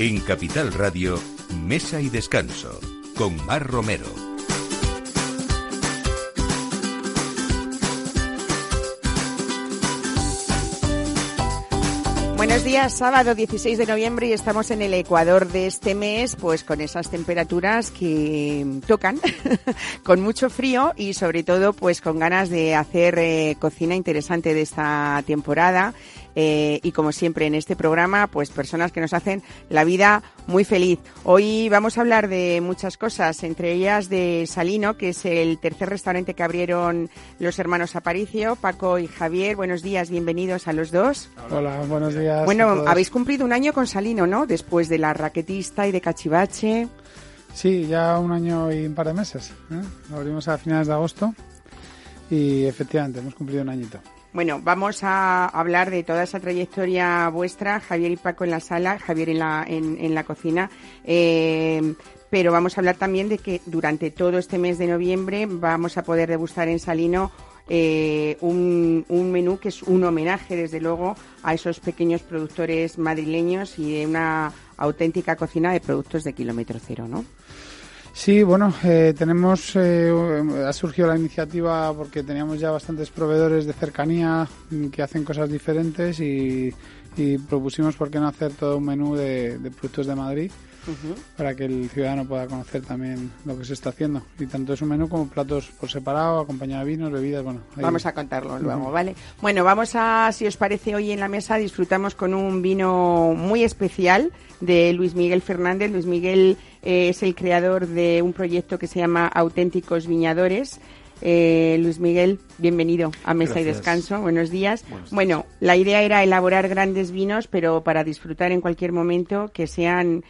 En Capital Radio, Mesa y Descanso, con Mar Romero. Buenos días, sábado 16 de noviembre y estamos en el Ecuador de este mes, pues con esas temperaturas que tocan, con mucho frío y sobre todo pues con ganas de hacer eh, cocina interesante de esta temporada. Eh, y como siempre en este programa, pues personas que nos hacen la vida muy feliz. Hoy vamos a hablar de muchas cosas, entre ellas de Salino, que es el tercer restaurante que abrieron los hermanos Aparicio, Paco y Javier. Buenos días, bienvenidos a los dos. Hola, buenos días. Bueno, habéis cumplido un año con Salino, ¿no? Después de la raquetista y de Cachivache. Sí, ya un año y un par de meses. ¿eh? Lo abrimos a finales de agosto y efectivamente hemos cumplido un añito. Bueno, vamos a hablar de toda esa trayectoria vuestra, Javier y Paco en la sala, Javier en la, en, la cocina. Eh, pero vamos a hablar también de que durante todo este mes de noviembre vamos a poder degustar en Salino eh, un, un, menú que es un homenaje, desde luego, a esos pequeños productores madrileños y de una auténtica cocina de productos de kilómetro cero, ¿no? Sí, bueno, eh, tenemos, eh, ha surgido la iniciativa porque teníamos ya bastantes proveedores de cercanía que hacen cosas diferentes y, propusimos por qué no hacer todo un menú de, productos de Madrid para que el ciudadano pueda conocer también lo que se está haciendo. Y tanto es un menú como platos por separado, acompañado de vinos, bebidas, bueno. Vamos a contarlo luego, ¿vale? Bueno, vamos a, si os parece, hoy en la mesa disfrutamos con un vino muy especial de Luis Miguel Fernández. Luis Miguel eh, es el creador de un proyecto que se llama Auténticos Viñadores. Eh, Luis Miguel, bienvenido a Mesa y Descanso. Buenos días. Bueno, la idea era elaborar grandes vinos, pero para disfrutar en cualquier momento que sean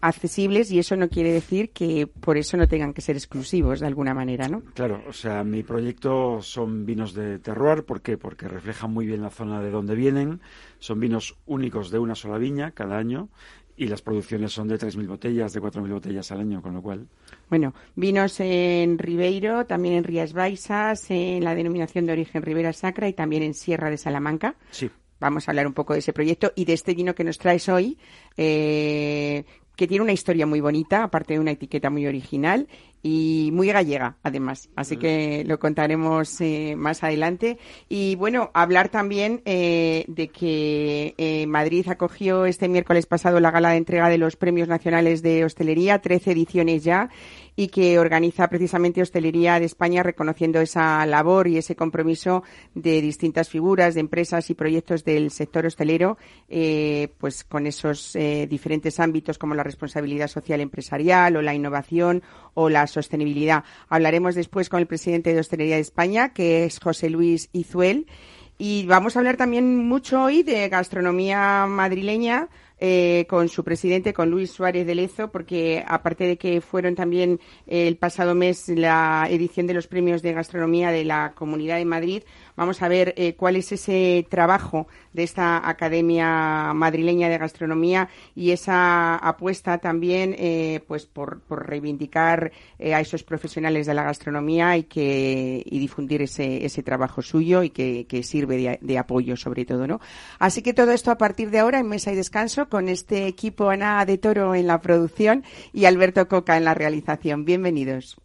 accesibles y eso no quiere decir que por eso no tengan que ser exclusivos de alguna manera, ¿no? Claro, o sea, mi proyecto son vinos de terroir, ¿por qué? Porque reflejan muy bien la zona de donde vienen, son vinos únicos de una sola viña cada año y las producciones son de 3.000 botellas, de 4.000 botellas al año, con lo cual... Bueno, vinos en Ribeiro, también en Rías Baixas, en la denominación de origen Ribera Sacra y también en Sierra de Salamanca. Sí. Vamos a hablar un poco de ese proyecto y de este vino que nos traes hoy, eh, que tiene una historia muy bonita, aparte de una etiqueta muy original y muy gallega, además. Así que lo contaremos eh, más adelante. Y bueno, hablar también eh, de que eh, Madrid acogió este miércoles pasado la gala de entrega de los Premios Nacionales de Hostelería, 13 ediciones ya, y que organiza precisamente Hostelería de España reconociendo esa labor y ese compromiso de distintas figuras, de empresas y proyectos del sector hostelero, eh, pues con esos eh, diferentes ámbitos como la responsabilidad social empresarial o la innovación o la sostenibilidad. Hablaremos después con el presidente de Hostelería de España, que es José Luis Izuel. Y vamos a hablar también mucho hoy de gastronomía madrileña, eh, con su presidente, con Luis Suárez de Lezo, porque aparte de que fueron también el pasado mes la edición de los premios de gastronomía de la Comunidad de Madrid, Vamos a ver eh, cuál es ese trabajo de esta Academia Madrileña de Gastronomía y esa apuesta también eh, pues por, reivindicar eh, a esos profesionales de la gastronomía y que y difundir ese, ese trabajo suyo y que, sirve de, apoyo sobre todo, ¿no? Así que todo esto a partir de ahora en Mesa y Descanso con este equipo Ana de Toro en la producción y Alberto Coca en la realización. Bienvenidos.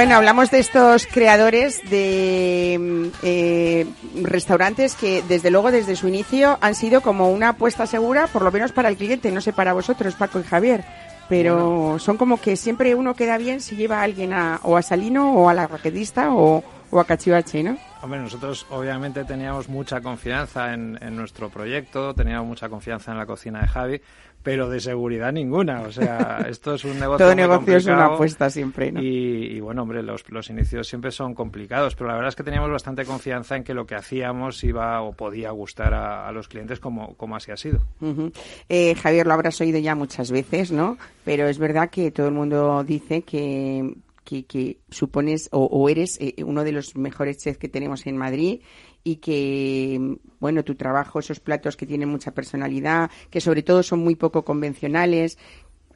Bueno, hablamos de estos creadores de mm, eh, restaurantes que, desde luego, desde su inicio han sido como una apuesta segura, por lo menos para el cliente, no sé para vosotros, Paco y Javier. pero son como que siempre uno queda bien si lleva a alguien a, o a Salino o a la raquetista o, o a Cachivache, ¿no? Hombre, nosotros obviamente teníamos mucha confianza en, en, nuestro proyecto, teníamos mucha confianza en la cocina de Javi, pero de seguridad ninguna. O sea, esto es un negocio. Todo negocio es una apuesta siempre, ¿no? Y, y bueno, hombre, los, los, inicios siempre son complicados, pero la verdad es que teníamos bastante confianza en que lo que hacíamos iba o podía gustar a, a los clientes como, como así ha sido. Uh -huh. eh, Javier, lo habrás oído ya muchas veces, ¿no? Pero es verdad que todo el mundo dice que que, que, supones o, o eres eh, uno de los mejores chefs que tenemos en Madrid y que, bueno, tu trabajo, esos platos que tienen mucha personalidad, que sobre todo son muy poco convencionales,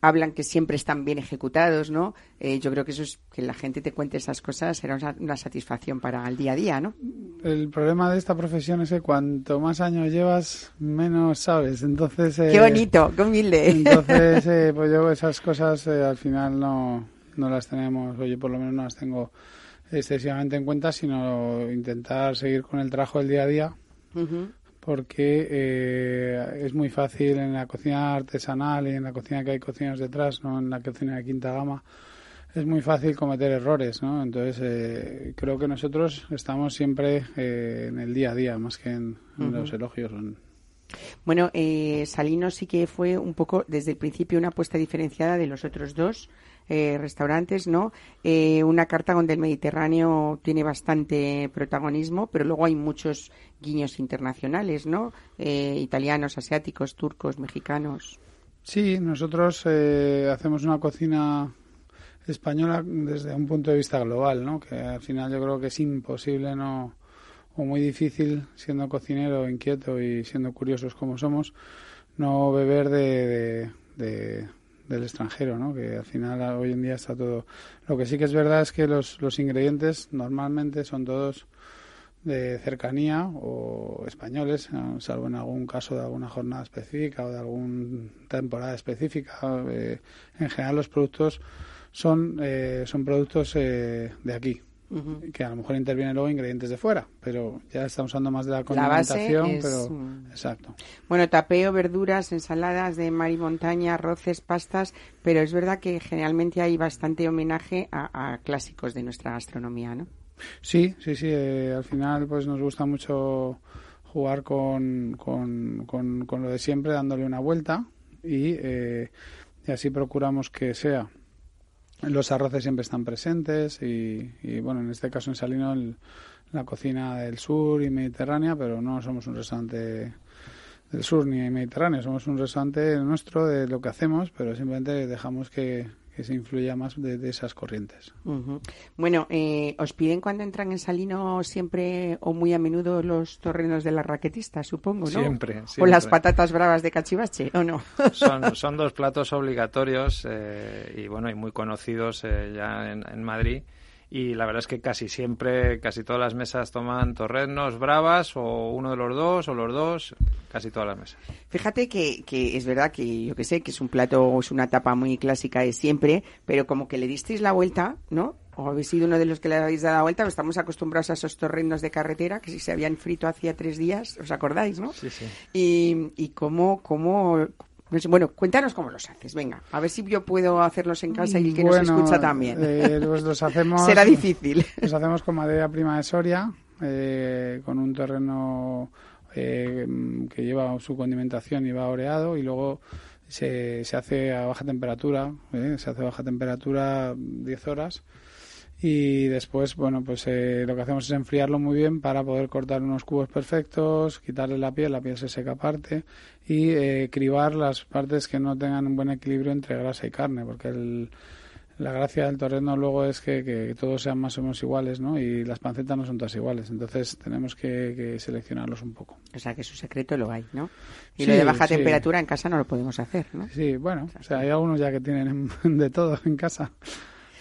hablan que siempre están bien ejecutados, ¿no? Eh, yo creo que eso es que la gente te cuente esas cosas será una, una, satisfacción para el día a día, ¿no? El problema de esta profesión es que cuanto más años llevas, menos sabes. Entonces. Eh, qué bonito, qué humilde. Entonces, eh, pues yo esas cosas eh, al final no no las tenemos, o yo por lo menos no las tengo excesivamente en cuenta, sino intentar seguir con el trabajo del día a día, uh -huh. porque eh, es muy fácil en la cocina artesanal y en la cocina que hay cocinas detrás, no en la cocina de quinta gama, es muy fácil cometer errores, ¿no? Entonces eh, creo que nosotros estamos siempre eh, en el día a día, más que en, uh -huh. los elogios. En, bueno, eh, Salino sí que fue un poco desde el principio una apuesta diferenciada de los otros dos eh, restaurantes, ¿no? Eh, una carta donde el Mediterráneo tiene bastante protagonismo, pero luego hay muchos guiños internacionales, ¿no? Eh, italianos, asiáticos, turcos, mexicanos. Sí, nosotros eh, hacemos una cocina española desde un punto de vista global, ¿no? Que al final yo creo que es imposible, ¿no? O muy difícil, siendo cocinero inquieto y siendo curiosos como somos, no beber de, de, de, del extranjero, ¿no? Que al final hoy en día está todo. Lo que sí que es verdad es que los, los ingredientes normalmente son todos de cercanía o españoles, salvo en algún caso de alguna jornada específica o de alguna temporada específica. Eh, en general los productos son, eh, son productos eh, de aquí, Uh -huh. que a lo mejor intervienen luego ingredientes de fuera, pero ya estamos usando más de la condimentación, la es... pero exacto. Bueno, tapeo, verduras, ensaladas de mar y montaña, arroces, pastas, pero es verdad que generalmente hay bastante homenaje a, a clásicos de nuestra gastronomía, ¿no? Sí, sí, sí, eh, al final pues nos gusta mucho jugar con, con, con, con lo de siempre, dándole una vuelta y, eh, y así procuramos que sea los arroces siempre están presentes y, y, bueno, en este caso en Salino el, la cocina del sur y mediterránea, pero no somos un restaurante del sur ni mediterráneo, somos un restaurante nuestro de lo que hacemos, pero simplemente dejamos que, que se influya más de, de esas corrientes. Uh -huh. Bueno, eh, ¿os piden cuando entran en Salino siempre o muy a menudo los torrenos de la raquetista, supongo, no? Siempre, siempre. O las patatas bravas de cachivache, ¿o no? Son, son dos platos obligatorios eh, y bueno, y muy conocidos eh, ya en, en Madrid y la verdad es que casi siempre, casi todas las mesas toman torrenos bravas o uno de los dos o los dos, casi todas las mesas. Fíjate que, que es verdad que yo que sé, que es un plato, es una tapa muy clásica de siempre, pero como que le disteis la vuelta, ¿no? O habéis sido uno de los que le habéis dado la vuelta, estamos acostumbrados a esos torrenos de carretera que si se habían frito hacía tres días, ¿os acordáis, no? Sí, sí. Y, y cómo, cómo, bueno, cuéntanos cómo los haces, venga, a ver si yo puedo hacerlos en casa y el que bueno, nos escucha también. Eh, pues los hacemos, Será difícil. Los hacemos con madera prima de Soria, eh, con un terreno eh, que lleva su condimentación y va oreado y luego se, se hace a baja temperatura, eh, se hace a baja temperatura 10 horas y después, bueno, pues eh, lo que hacemos es enfriarlo muy bien para poder cortar unos cubos perfectos, quitarle la piel, la piel se seca aparte y eh, cribar las partes que no tengan un buen equilibrio entre grasa y carne, porque el, la gracia del torreno luego es que, que, todos sean más o menos iguales, ¿no? Y las pancetas no son todas iguales, entonces tenemos que, que seleccionarlos un poco. O sea, que su secreto lo hay, ¿no? Y sí, lo de baja sí. temperatura en casa no lo podemos hacer, ¿no? Sí, bueno, o sea, hay algunos ya que tienen de todo en casa.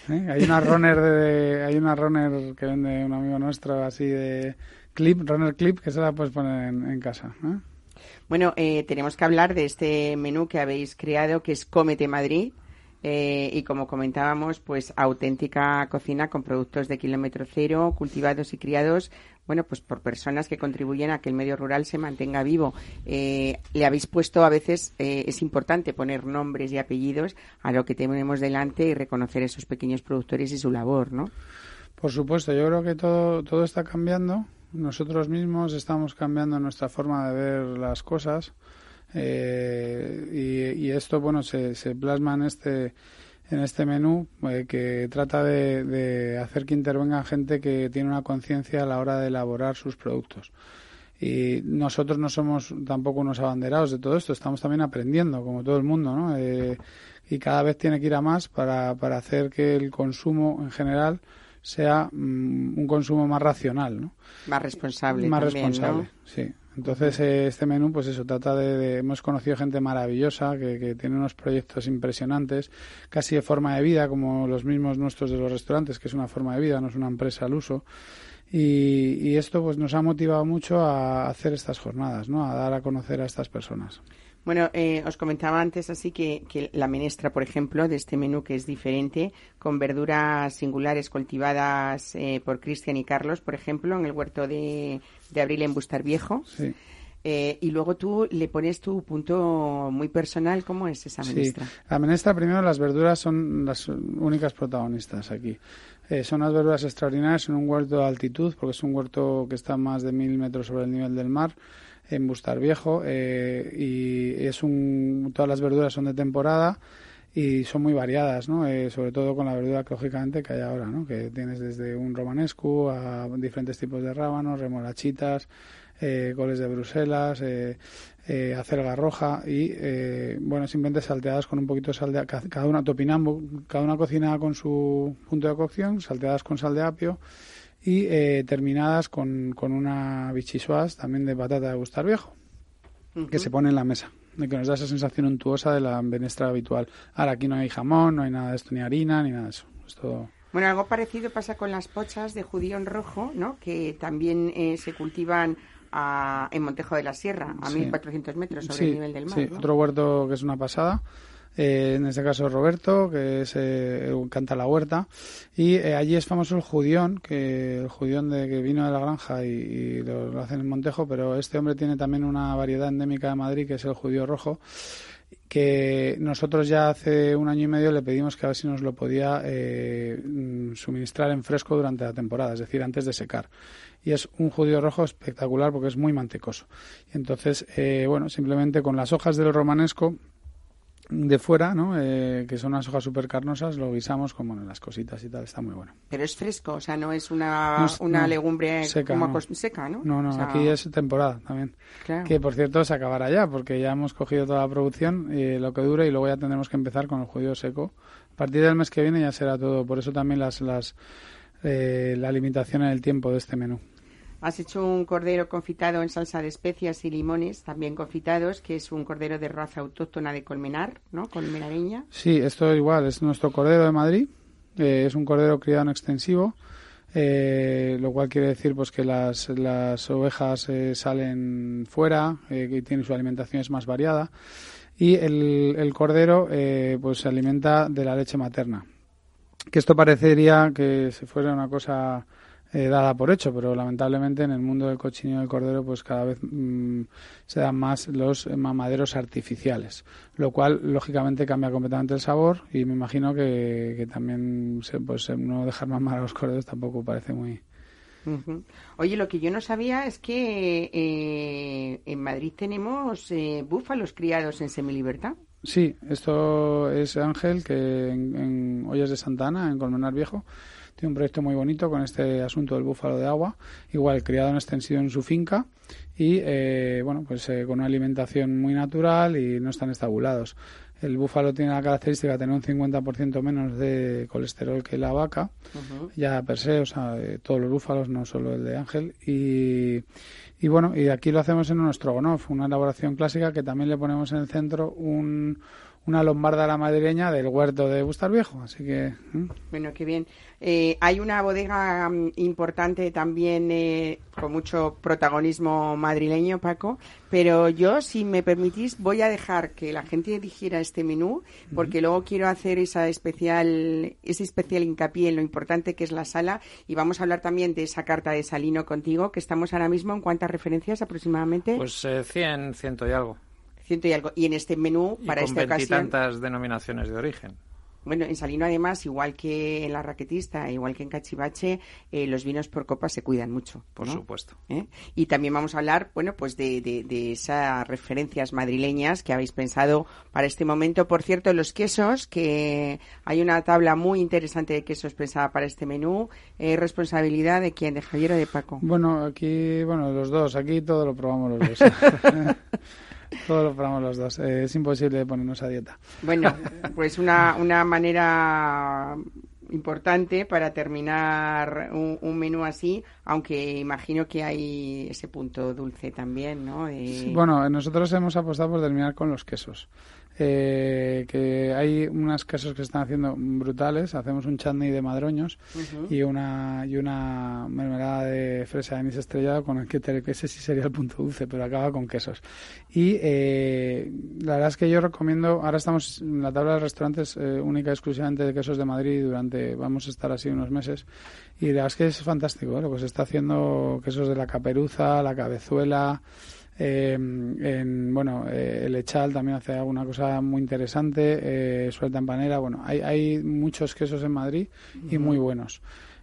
¿Eh? Hay una runner de, hay una runner que vende un amigo nuestro así de clip, runner clip, que se la puedes poner en, en casa. ¿eh? Bueno, eh, tenemos que hablar de este menú que habéis creado, que es Cómete Madrid. Eh, y como comentábamos, pues auténtica cocina con productos de kilómetro cero, cultivados y criados bueno, pues por personas que contribuyen a que el medio rural se mantenga vivo. Eh, le habéis puesto a veces, eh, es importante poner nombres y apellidos a lo que tenemos delante y reconocer esos pequeños productores y su labor, ¿no? Por supuesto, yo creo que todo, todo está cambiando. Nosotros mismos estamos cambiando nuestra forma de ver las cosas. Eh, y, esto, bueno, se, se plasma en este en este menú eh, que trata de, hacer que intervenga gente que tiene una conciencia a la hora de elaborar sus productos. Y nosotros no somos tampoco unos abanderados de todo esto, estamos también aprendiendo, como todo el mundo, ¿no? Eh, y cada vez tiene que ir a más para, para hacer que el consumo en general sea mm, un consumo más racional, ¿no? Más responsable. Más responsable, sí. Entonces, eh, este menú, pues eso, trata de, Hemos conocido gente maravillosa que, que, tiene unos proyectos impresionantes, casi de forma de vida, como los mismos nuestros de los restaurantes, que es una forma de vida, no es una empresa al uso. Y, y esto, pues, nos ha motivado mucho a hacer estas jornadas, ¿no? A dar a conocer a estas personas. Bueno, eh, os comentaba antes así que, la menestra, por ejemplo, de este menú que es diferente, con verduras singulares cultivadas eh, por Cristian y Carlos, por ejemplo, en el huerto de, Abril en Bustar Viejo. Sí. Eh, y luego tú le pones tu punto muy personal. ¿Cómo es esa menestra? Sí. La menestra, primero, las verduras son las únicas protagonistas aquí. son unas verduras extraordinarias en un huerto de altitud, porque es un huerto que está a más de mil metros sobre el nivel del mar en Bustar Viejo eh, y es un, todas las verduras son de temporada y son muy variadas, ¿no? Eh, sobre todo con la verdura que lógicamente que hay ahora, ¿no? Que tienes desde un romanesco a diferentes tipos de rábanos, remolachitas, eh, coles de Bruselas, eh, eh, acelga roja y, eh, bueno, simplemente salteadas con un poquito de sal de cada una topinambo, cada una cocina con su punto de cocción, salteadas con sal de apio y eh, terminadas con, con una bichisuas también de patata de gustar viejo, que se pone en la mesa, de que nos da esa sensación untuosa de la menestra habitual. Ahora aquí no hay jamón, no hay nada de esto, ni harina, ni nada de eso. Esto... Bueno, algo parecido pasa con las pochas de judío rojo, ¿no? que también eh, se cultivan a, en Montejo de la Sierra, a 1.400 metros sobre el nivel del mar. Sí, otro huerto que es una pasada. Eh, en este caso Roberto, que es, eh, canta la huerta, y eh, allí es famoso el judión, que el judión de que vino de la granja y, lo, hacen en Montejo, pero este hombre tiene también una variedad endémica de Madrid, que es el judío rojo, que nosotros ya hace un año y medio le pedimos que a ver si nos lo podía mm, suministrar en fresco durante la temporada, es decir, antes de secar y es un judío rojo espectacular porque es muy mantecoso. Entonces, bueno, simplemente con las hojas del romanesco de fuera, ¿no? Eh, que son unas hojas súper carnosas, lo guisamos como en las cositas y tal, está muy bueno. Pero es fresco, o sea, no es una, una legumbre seca, como no. seca, ¿no? No, no, aquí es temporada también. Que por cierto se acabará ya, porque ya hemos cogido toda la producción, y lo que dure, y luego ya tendremos que empezar con el judío seco. A partir del mes que viene ya será todo, por eso también las, las eh, la limitación en el tiempo de este menú. Has hecho un cordero confitado en salsa de especias y limones, también confitados, que es un cordero de raza autóctona de Colmenar, ¿no? Colmenareña. Sí, esto es igual, es nuestro cordero de Madrid. Eh, es un cordero criado en extensivo, eh, lo cual quiere decir pues que las, las ovejas eh, salen fuera, que tiene su alimentación es más variada y el, el cordero pues se alimenta de la leche materna. Que esto parecería que se fuera una cosa eh, dada por hecho, pero lamentablemente en el mundo del cochinillo del cordero pues cada vez mm, se dan más los mamaderos artificiales, lo cual lógicamente cambia completamente el sabor y me imagino que, también se, pues no dejar mamar a los corderos tampoco parece muy... Oye, lo que yo no sabía es que eh, en Madrid tenemos eh, búfalos criados en semilibertad. Sí, esto es Ángel, que en, en Ollas de Santana, en Colmenar Viejo, tiene un proyecto muy bonito con este asunto del búfalo de agua, igual criado en extensión en su finca y eh, bueno, pues eh, con una alimentación muy natural y no están estabulados. El búfalo tiene la característica de tener un 50% menos de colesterol que la vaca, ya per se, o sea, todos los búfalos, no solo el de Ángel. Y, y bueno, y aquí lo hacemos en nuestro gonof, una elaboración clásica que también le ponemos en el centro un, una lombarda a la madrileña del huerto de Bustar Viejo. Así que. ¿eh? Bueno, qué bien. Eh, hay una bodega mm, importante también eh, con mucho protagonismo madrileño, Paco, pero yo, si me permitís, voy a dejar que la gente eligiera este menú, porque luego quiero hacer esa especial, ese especial hincapié en lo importante que es la sala y vamos a hablar también de esa carta de Salino contigo, que estamos ahora mismo en cuántas referencias aproximadamente. Pues eh, 100, ciento y algo. Ciento y algo. Y en este menú, Y para con esta ocasión. veintitantas denominaciones de origen. Bueno, en Salino además, igual que en la raquetista, igual que en Cachivache, eh, los vinos por copa se cuidan mucho. Por ¿no? supuesto. ¿Eh? Y también vamos a hablar, bueno, pues de, de, de esas referencias madrileñas que habéis pensado para este momento. Por cierto, los quesos, que hay una tabla muy interesante de quesos pensada para este menú. Eh, ¿Responsabilidad de quién? ¿De Javier o de Paco? Bueno, aquí, bueno, los dos. Aquí todo lo probamos los dos. todo lo probamos los dos. Eh, es imposible ponernos a dieta. Bueno, pues una, una manera importante para terminar un, un menú así, aunque imagino que hay ese punto dulce también, ¿no? De- Sí, Bueno, nosotros hemos apostado por terminar con los quesos. Eh, que hay unos quesos que se están haciendo brutales. Hacemos un chutney de madroños y una y una mermelada de fresa de anís estrellado con el que te- que ese sí sería el punto dulce, pero acaba con quesos. Y eh, la verdad es que yo recomiendo, ahora estamos en la tabla de restaurantes eh, única y exclusivamente de quesos de Madrid durante, vamos a estar así unos meses. Y la verdad es que es fantástico ¿eh? lo que se está haciendo, quesos de la caperuza, la cabezuela, eh, en, bueno, eh, el Echal también hace alguna cosa muy interesante, eh, suelta en panera, bueno, hay, hay muchos quesos en Madrid y muy buenos.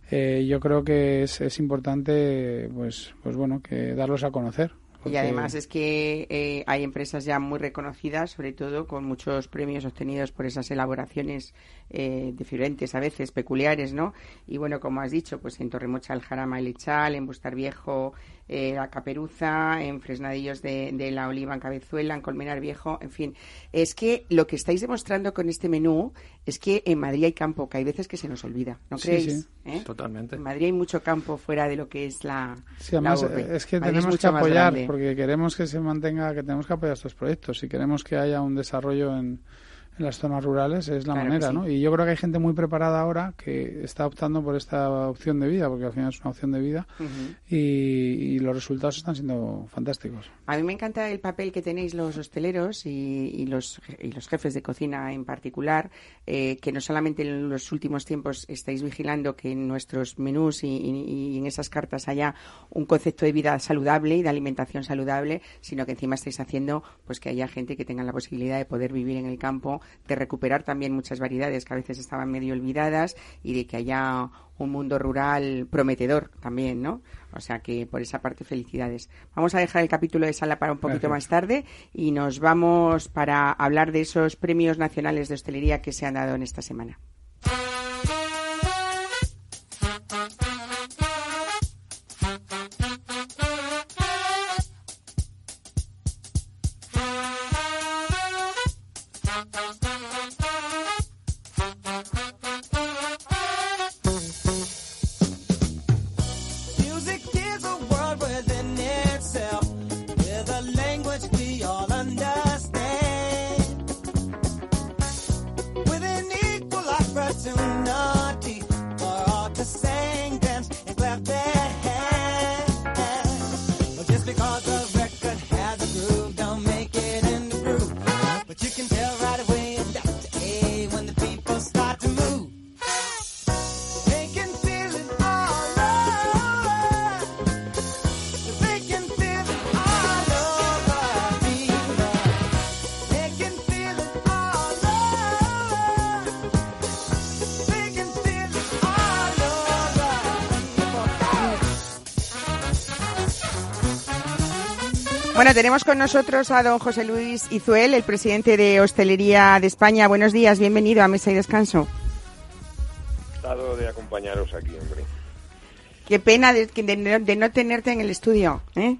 Eh, yo creo que es, es importante, pues, pues bueno, que darlos a conocer. Y además es que eh, hay empresas ya muy reconocidas, sobre todo con muchos premios obtenidos por esas elaboraciones eh, diferentes, a veces peculiares, ¿no? Y bueno, como has dicho, pues en Torremocha el Jarama el Echal, en Bustar Viejo eh, la Caperuza, en Fresnadillos de, de la Oliva en Cabezuela, en Colmenar Viejo, en fin. Es que lo que estáis demostrando con este menú es que en Madrid hay campo, que hay veces que se nos olvida, ¿no Sí, creéis? sí. ¿Eh? Totalmente. En Madrid hay mucho campo fuera de lo que es la, Sí, además la urbe. es que Madrid tenemos que apoyar, porque queremos que se mantenga, que tenemos que apoyar estos proyectos. Si queremos que haya un desarrollo en, en las zonas rurales, es la Claro manera, sí. ¿no? Y yo creo que hay gente muy preparada ahora que está optando por esta opción de vida, porque al final es una opción de vida, y, y los resultados están siendo fantásticos. A mí me encanta el papel que tenéis los hosteleros y, y los, y los jefes de cocina en particular, eh, que no solamente en los últimos tiempos estáis vigilando que en nuestros menús y, y- y en esas cartas haya un concepto de vida saludable y de alimentación saludable, sino que encima estáis haciendo pues que haya gente que tenga la posibilidad de poder vivir en el campo, de recuperar también muchas variedades que a veces estaban medio olvidadas y de que haya un mundo rural prometedor también, ¿no? O sea que por esa parte felicidades. Vamos a dejar el capítulo de sala para un poquito Gracias. más tarde y nos vamos para hablar de esos premios nacionales de hostelería que se han dado en esta semana. Bueno, tenemos con nosotros a don José Luis Izuel, el presidente de Hostelería de España. Buenos días, bienvenido a Mesa y Descanso. Encantado de acompañaros aquí, hombre. Qué pena de, de no tenerte en el estudio, ¿eh?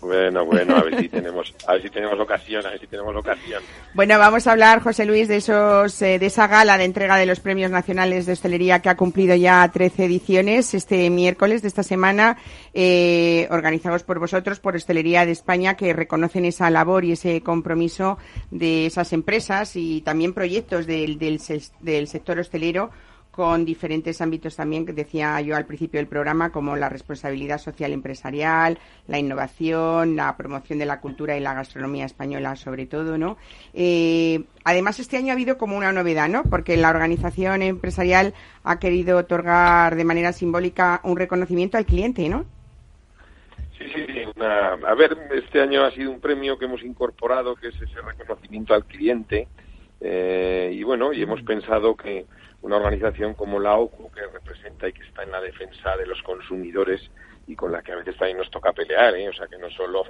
Bueno, bueno, a ver si tenemos, a ver si tenemos ocasión, a ver si tenemos ocasión. Bueno, vamos a hablar, José Luis, de esos, eh, de esa gala de entrega de los premios nacionales de hostelería que ha cumplido ya 13 ediciones este miércoles de esta semana, eh, organizados por vosotros, por Hostelería de España, que reconocen esa labor y ese compromiso de esas empresas y también proyectos del, del, sector hostelero con diferentes ámbitos también, que decía yo al principio del programa, como la responsabilidad social empresarial, la innovación, la promoción de la cultura y la gastronomía española, sobre todo, ¿no? Eh, además, este año ha habido como una novedad, ¿no? Porque la organización empresarial ha querido otorgar de manera simbólica un reconocimiento al cliente, ¿no? Sí, sí, sí. una- a ver, este año ha sido un premio que hemos incorporado, que es ese reconocimiento al cliente. eh, y bueno, y hemos pensado que una organización como la OCU, que representa y que está en la defensa de los consumidores y con la que a veces también nos toca pelear, ¿eh? o sea que no solo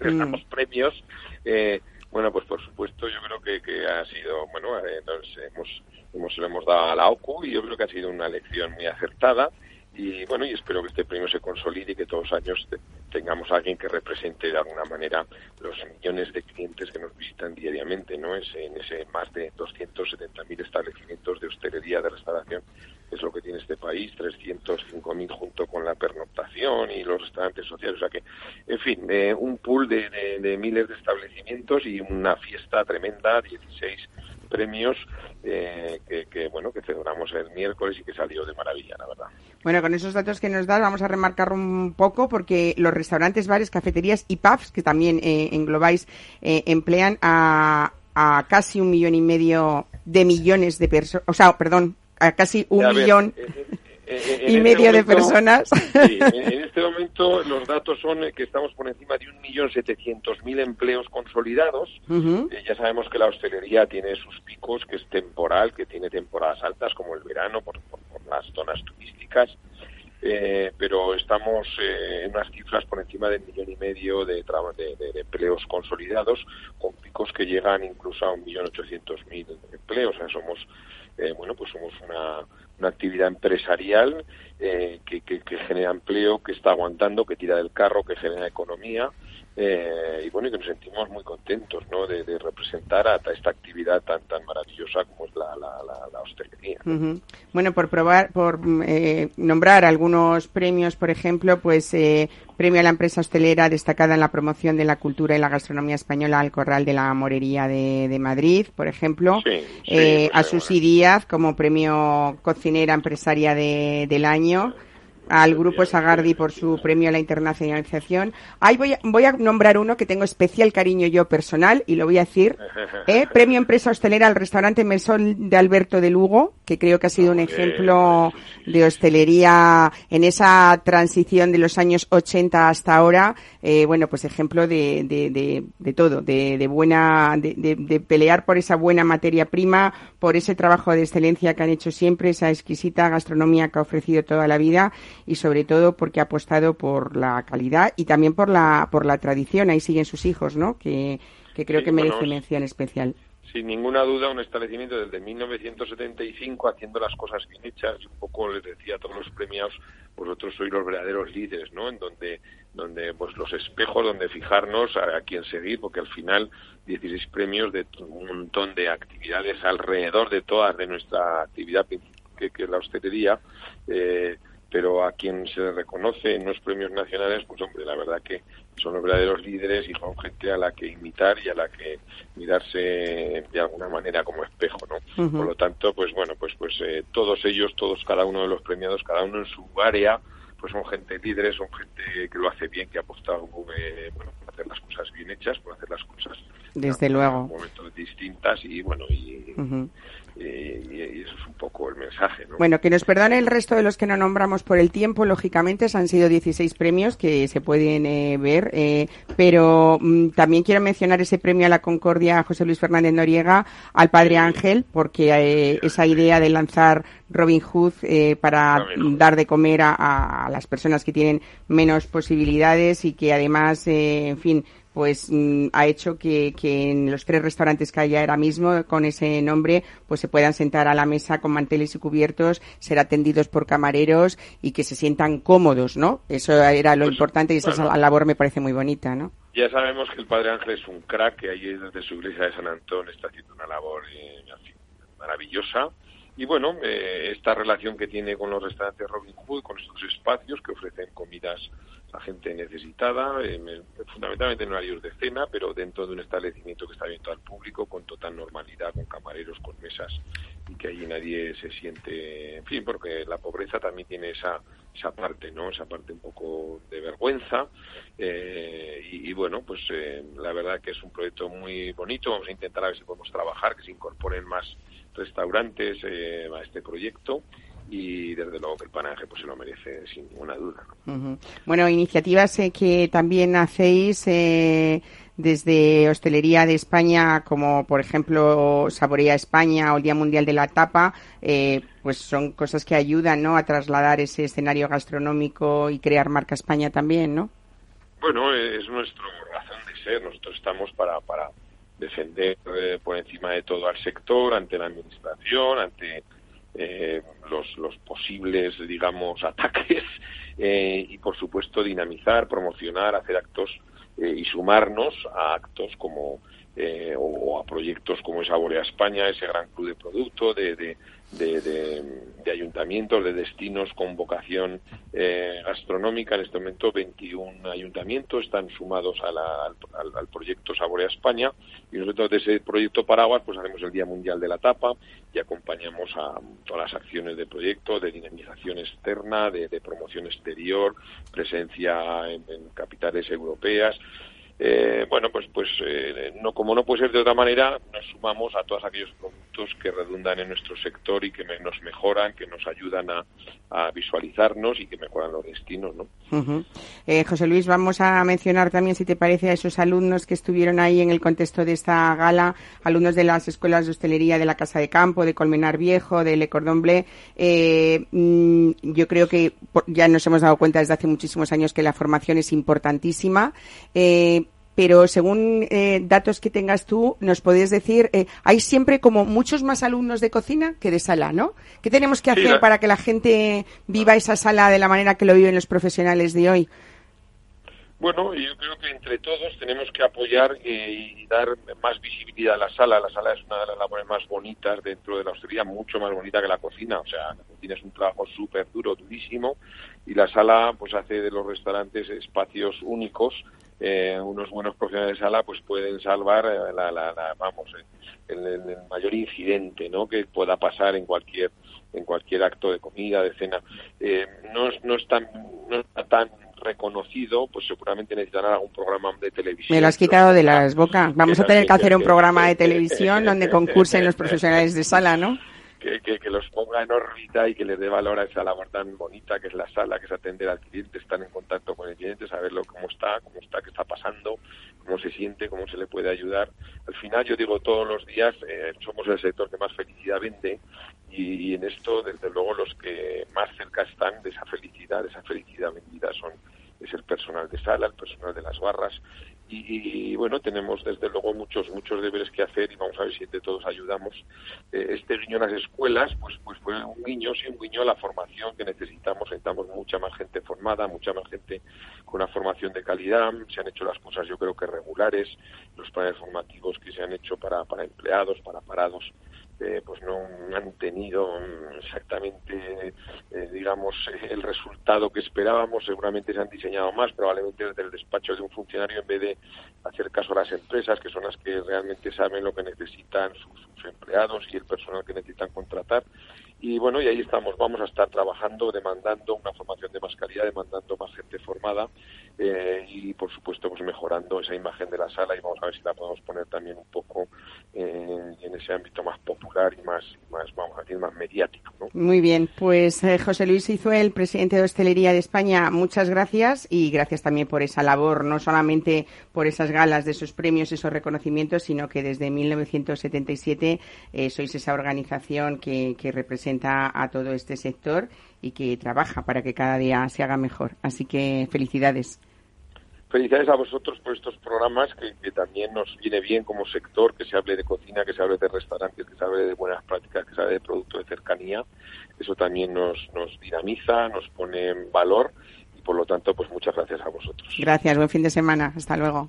les damos premios, eh, bueno, pues por supuesto yo creo que, que ha sido, bueno, eh, nos hemos, hemos, lo hemos dado a la OCU y yo creo que ha sido una elección muy acertada. Y bueno, y espero que este premio se consolide y que todos los años te- tengamos a alguien que represente de alguna manera los millones de clientes que nos visitan diariamente, ¿no? Es en ese más de 270.000 establecimientos de hostelería, de restauración, es lo que tiene este país, 305.000 junto con la pernoctación y los restaurantes sociales, o sea que, en fin, eh, un pool de, de- de miles de establecimientos y una fiesta tremenda, 16 premios eh, que, que, bueno que celebramos el miércoles y que salió de maravilla, la verdad. Bueno, con esos datos que nos das vamos a remarcar un poco porque los restaurantes, bares, cafeterías y pubs, que también eh, englobáis, eh, emplean a, a casi un millón y medio de millones de personas, o sea, perdón, a casi un A millón eh, en y este medio de personas. Sí, en, este momento los datos son eh, que estamos por encima de un millón setecientos mil empleos consolidados. Ujú. Eh, ya sabemos que la hostelería tiene sus picos, que es temporal, que tiene temporadas altas como el verano por, por- por las zonas turísticas. Eh, pero estamos eh, en unas cifras por encima del millón y medio de, de, de- empleos consolidados, con picos que llegan incluso a un millón ochocientos mil empleos. O sea, somos, eh, bueno, pues somos una, una actividad empresarial eh, que, que- genera empleo, que está aguantando, que tira del carro, que genera economía. eh, y bueno, y que nos sentimos muy contentos ¿no? de, representar a, esta actividad tan tan maravillosa como es la, la, la- la hostelería. Bueno, por probar, por eh, nombrar algunos premios, por ejemplo, pues eh, premio a la empresa hostelera destacada en la promoción de la cultura y la gastronomía española al Corral de la Morería de, de Madrid, por ejemplo. Sí, sí, Eh, a Susi Díaz como premio cocinera empresaria de- del año. Al grupo Sagardi por su premio a la internacionalización. Ahí voy a, voy a nombrar uno que tengo especial cariño yo personal y lo voy a decir. ¿eh? Premio Empresa Hostelera al restaurante Mesón de Alberto de Lugo, que creo que ha sido un ejemplo de hostelería en esa transición de los años 80 hasta ahora. Eh, bueno, pues ejemplo de, de, de, de todo, de, de buena, de pelear por esa buena materia prima, por ese trabajo de excelencia que han hecho siempre, esa exquisita gastronomía que ha ofrecido toda la vida y sobre todo porque ha apostado por la calidad y también por la, por la tradición. Ahí siguen sus hijos, ¿no? Que, que creo Sí, que merece bueno, mención especial. Sin ninguna duda, un establecimiento desde 1975 haciendo las cosas bien hechas. Un poco les decía a todos los premiados, vosotros sois los verdaderos líderes, ¿no? En donde, donde pues los espejos, donde fijarnos a, a quién seguir, porque al final 16 premios de un montón de actividades alrededor de todas de nuestra actividad principal, que, que es la hostelería. Eh, pero a quien se le reconoce en los premios nacionales, pues hombre, la verdad que son los verdaderos líderes y son gente a la que imitar y a la que mirarse de alguna manera como espejo, ¿no? Por lo tanto, pues bueno, pues pues eh, todos ellos, todos cada uno de los premiados, cada uno en su área, pues son gente líderes, son gente que lo hace bien, que ha apostado eh, bueno, por hacer las cosas bien hechas, por hacer las cosas Desde luego. momentos distintas y bueno y- y eso es un poco el mensaje, ¿no? Bueno, que nos perdone el resto de los que no nombramos por el tiempo, lógicamente, han sido 16 premios que se pueden eh, ver, eh, pero mm, también quiero mencionar ese premio a la Concordia José Luis Fernández Noriega al Padre Ángel, porque eh, esa idea de lanzar Robin Hood eh, para Robin dar de comer a, a las personas que tienen menos posibilidades y que además, eh, en fin, pues mm, ha hecho que, que en los tres restaurantes que hay ahora mismo con ese nombre, pues se puedan sentar a la mesa con manteles y cubiertos, ser atendidos por camareros y que se sientan cómodos, ¿no? Eso era lo Pues, importante y esa bueno. labor me parece muy bonita, ¿no? Ya sabemos que el Padre Ángel es un crack, que ahí desde su iglesia de San Antón está haciendo una labor eh, maravillosa. Y bueno, eh, esta relación que tiene con los restaurantes Robin Hood, con estos espacios que ofrecen comidas a gente necesitada, eh, me- fundamentalmente en horarios de cena, pero dentro de un establecimiento que está abierto al público con total normalidad, con camareros, con mesas, y que allí nadie se siente, en fin, porque la pobreza también tiene esa esa parte, ¿no? Esa parte un poco de vergüenza. eh, y, y bueno, pues eh, la verdad que es un proyecto muy bonito. Vamos a intentar a ver si podemos trabajar, que se incorporen más restaurantes eh, a este proyecto. Y desde luego que el panaje pues se lo merece sin ninguna duda. Bueno, iniciativas eh, que también hacéis eh, desde Hostelería de España, como por ejemplo Saborea España o el Día Mundial de la Tapa, eh, pues son cosas que ayudan ¿no? a trasladar ese escenario gastronómico y crear marca España también, ¿no? Bueno, eh, es nuestra razón de ser. Nosotros estamos para, para defender eh, por encima de todo al sector, ante la administración, ante eh, los, posibles, digamos, ataques eh, y, por supuesto, dinamizar, promocionar, hacer actos eh, y sumarnos a actos como eh, o, o a proyectos como es Saborea España, ese gran club de producto, de, de, de, de- de ayuntamientos, de destinos con vocación eh, gastronómica. En este momento 21 ayuntamientos están sumados al, proyecto Saborea España y nosotros de ese proyecto Paraguas pues hacemos el Día Mundial de la Tapa y acompañamos a todas las acciones del proyecto de dinamización externa, de, de promoción exterior, presencia en, en capitales europeas. Eh, bueno, pues, pues eh, no, como no puede ser de otra manera, nos sumamos a todos aquellos productos que redundan en nuestro sector y que nos mejoran, que nos ayudan a, visualizarnos y que mejoran los destinos, ¿no? Eh, José Luis, vamos a mencionar también, si te parece, a esos alumnos que estuvieron ahí en el contexto de esta gala, alumnos de las escuelas de hostelería de la Casa de Campo, de Colmenar Viejo, de Le Cordon Bleu. Eh, mm, yo creo que ya nos hemos dado cuenta desde hace muchísimos años que la formación es importantísima. Eh, pero según eh, datos que tengas tú, nos podés decir, eh, hay siempre como muchos más alumnos de cocina que de sala, ¿no? ¿Qué tenemos que Sí, hacer la- para que la gente viva esa sala de la manera que lo viven los profesionales de hoy? Bueno, yo creo que entre todos tenemos que apoyar eh, y dar más visibilidad a la sala. La sala es una de las labores más bonitas dentro de la hostelería, mucho más bonita que la cocina. O sea, la cocina es un trabajo súper duro, durísimo, y la sala pues hace de los restaurantes espacios únicos. Eh, unos buenos profesionales de sala pues pueden salvar eh, la, la- la- vamos eh, el, el- el mayor incidente ¿no? que pueda pasar en cualquier en cualquier acto de comida de cena Eh, no, es- no es tan no está tan reconocido pues seguramente necesitarán algún programa de televisión Me lo has quitado de las bocas. Vamos a tener que hacer un programa de televisión donde concursen los profesionales de sala, ¿no? Que, los ponga en órbita y que les dé valor a esa labor tan bonita que es la sala, que es atender al cliente, estar en contacto con el cliente, saberlo cómo está, cómo está, qué está pasando, cómo se siente, cómo se le puede ayudar. Al final, yo digo todos los días, eh, somos el sector que más felicidad vende y, y en esto, desde luego, los que más cerca están de esa felicidad, de esa felicidad vendida son es el personal de sala, el personal de las barras y, bueno, tenemos desde luego muchos muchos deberes que hacer y vamos a ver si entre todos ayudamos. Eh, este guiño a las escuelas, pues pues fue un guiño, sí, un guiño a la formación que necesitamos. Necesitamos mucha más gente formada, mucha más gente con una formación de calidad. Se han hecho las cosas, yo creo que regulares, los planes formativos que se han hecho para, para empleados, para parados. Eh, pues no han tenido exactamente, eh, digamos, el resultado que esperábamos. Seguramente se han diseñado más, probablemente desde el despacho de un funcionario, en vez de hacer caso a las empresas, que son las que realmente saben lo que necesitan sus, sus empleados y el personal que necesitan contratar. Y bueno, y ahí estamos, vamos a estar trabajando, demandando una formación de más calidad, demandando más gente formada eh, y por supuesto pues mejorando esa imagen de la sala y vamos a ver si la podemos poner también un poco eh, en ese ámbito más popular y más, más vamos a decir, más mediático. ¿no? Muy bien, pues eh, José Luis Izuel, presidente de Hostelería de España, muchas gracias y gracias también por esa labor, no solamente por esas galas de esos premios, esos reconocimientos, sino que desde 1977 eh, sois esa organización que, que representa a todo este sector y que trabaja para que cada día se haga mejor. Así que felicidades. felicidades a vosotros por estos programas que, que también nos viene bien como sector, que se hable de cocina, que se hable de restaurantes, que se hable de buenas prácticas, que se hable de productos de cercanía. Eso también nos, nos dinamiza, nos pone en valor y por lo tanto, pues muchas gracias a vosotros. Gracias, buen fin de semana. Hasta luego.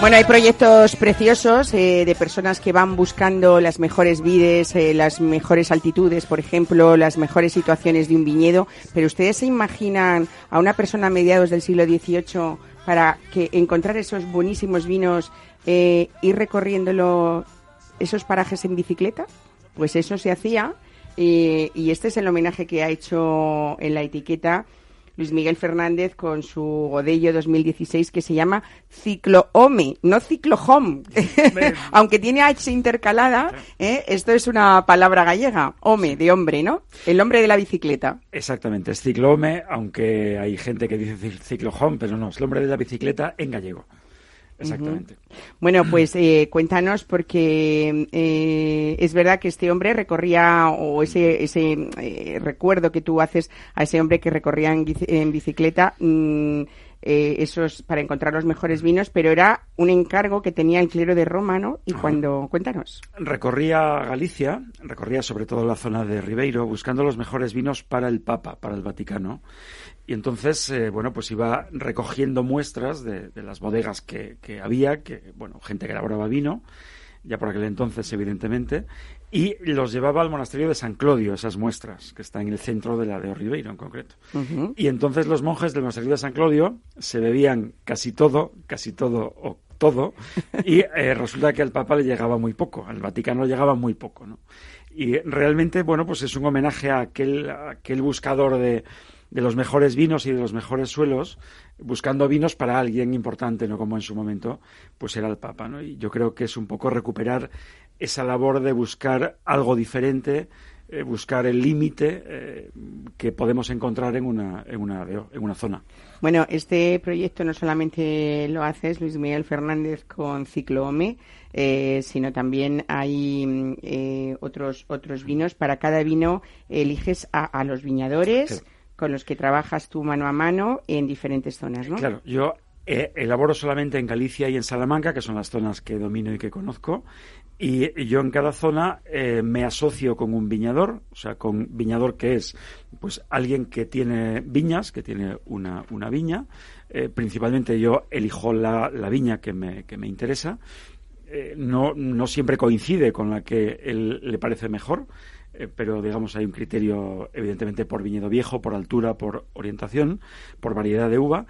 Bueno, hay proyectos preciosos eh, de personas que van buscando las mejores vides, eh, las mejores altitudes, por ejemplo, las mejores situaciones de un viñedo. Pero ustedes se imaginan a una persona a mediados del siglo XVIII para que encontrar esos buenísimos vinos, eh, ir recorriéndolo esos parajes en bicicleta. Pues eso se hacía eh, y este es el homenaje que ha hecho en la etiqueta Luis Miguel Fernández con su Godello 2016 que se llama Ciclohome, no Ciclohome. Aunque tiene H intercalada, ¿eh? esto es una palabra gallega, home, de hombre, ¿no? El hombre de la bicicleta. Exactamente, es ciclome, aunque hay gente que dice ci- ciclojón, pero no, es el hombre de la bicicleta en gallego. Exactamente. Bueno, pues eh, cuéntanos porque eh, es verdad que este hombre recorría, o ese, ese eh, recuerdo que tú haces a ese hombre que recorría en, bici- en bicicleta, mm, eh, esos para encontrar los mejores vinos, pero era un encargo que tenía el clero de Roma, ¿no? Y cuando, cuéntanos. Recorría Galicia, recorría sobre todo la zona de Ribeiro, buscando los mejores vinos para el Papa, para el Vaticano. Y entonces, eh, bueno, pues iba recogiendo muestras de, de las bodegas que, que había, que, bueno, gente que elaboraba vino, ya por aquel entonces, evidentemente, y los llevaba al monasterio de San Clodio, esas muestras, que está en el centro de la de Ribeiro en concreto. Y entonces los monjes del monasterio de San Clodio se bebían casi todo, casi todo o todo, y eh, resulta que al Papa le llegaba muy poco, al Vaticano le llegaba muy poco, ¿no? Y realmente, bueno, pues es un homenaje a aquel, a aquel buscador de, de los mejores vinos y de los mejores suelos, buscando vinos para alguien importante, ¿no? Como en su momento, pues era el Papa, ¿no? Y yo creo que es un poco recuperar esa labor de buscar algo diferente, eh, buscar el límite eh, que podemos encontrar en una, en una, en una zona. Bueno, este proyecto no solamente lo haces Luis Miguel Fernández con Ciclohome, eh, sino también hay eh, otros otros vinos. Para cada vino eliges a, a los viñadores. Con los que trabajas tú mano a mano en diferentes zonas, ¿no? Claro, yo eh, elaboro solamente en Galicia y en Salamanca, que son las zonas que domino y que conozco, y yo en cada zona eh, me asocio con un viñador, o sea, con viñador que es pues alguien que tiene viñas, que tiene una, una viña. Eh, principalmente yo elijo la, la viña que me, que me interesa. Eh, no, no siempre coincide con la que él le parece mejor, eh, pero digamos hay un criterio evidentemente por viñedo viejo, por altura, por orientación, por variedad de uva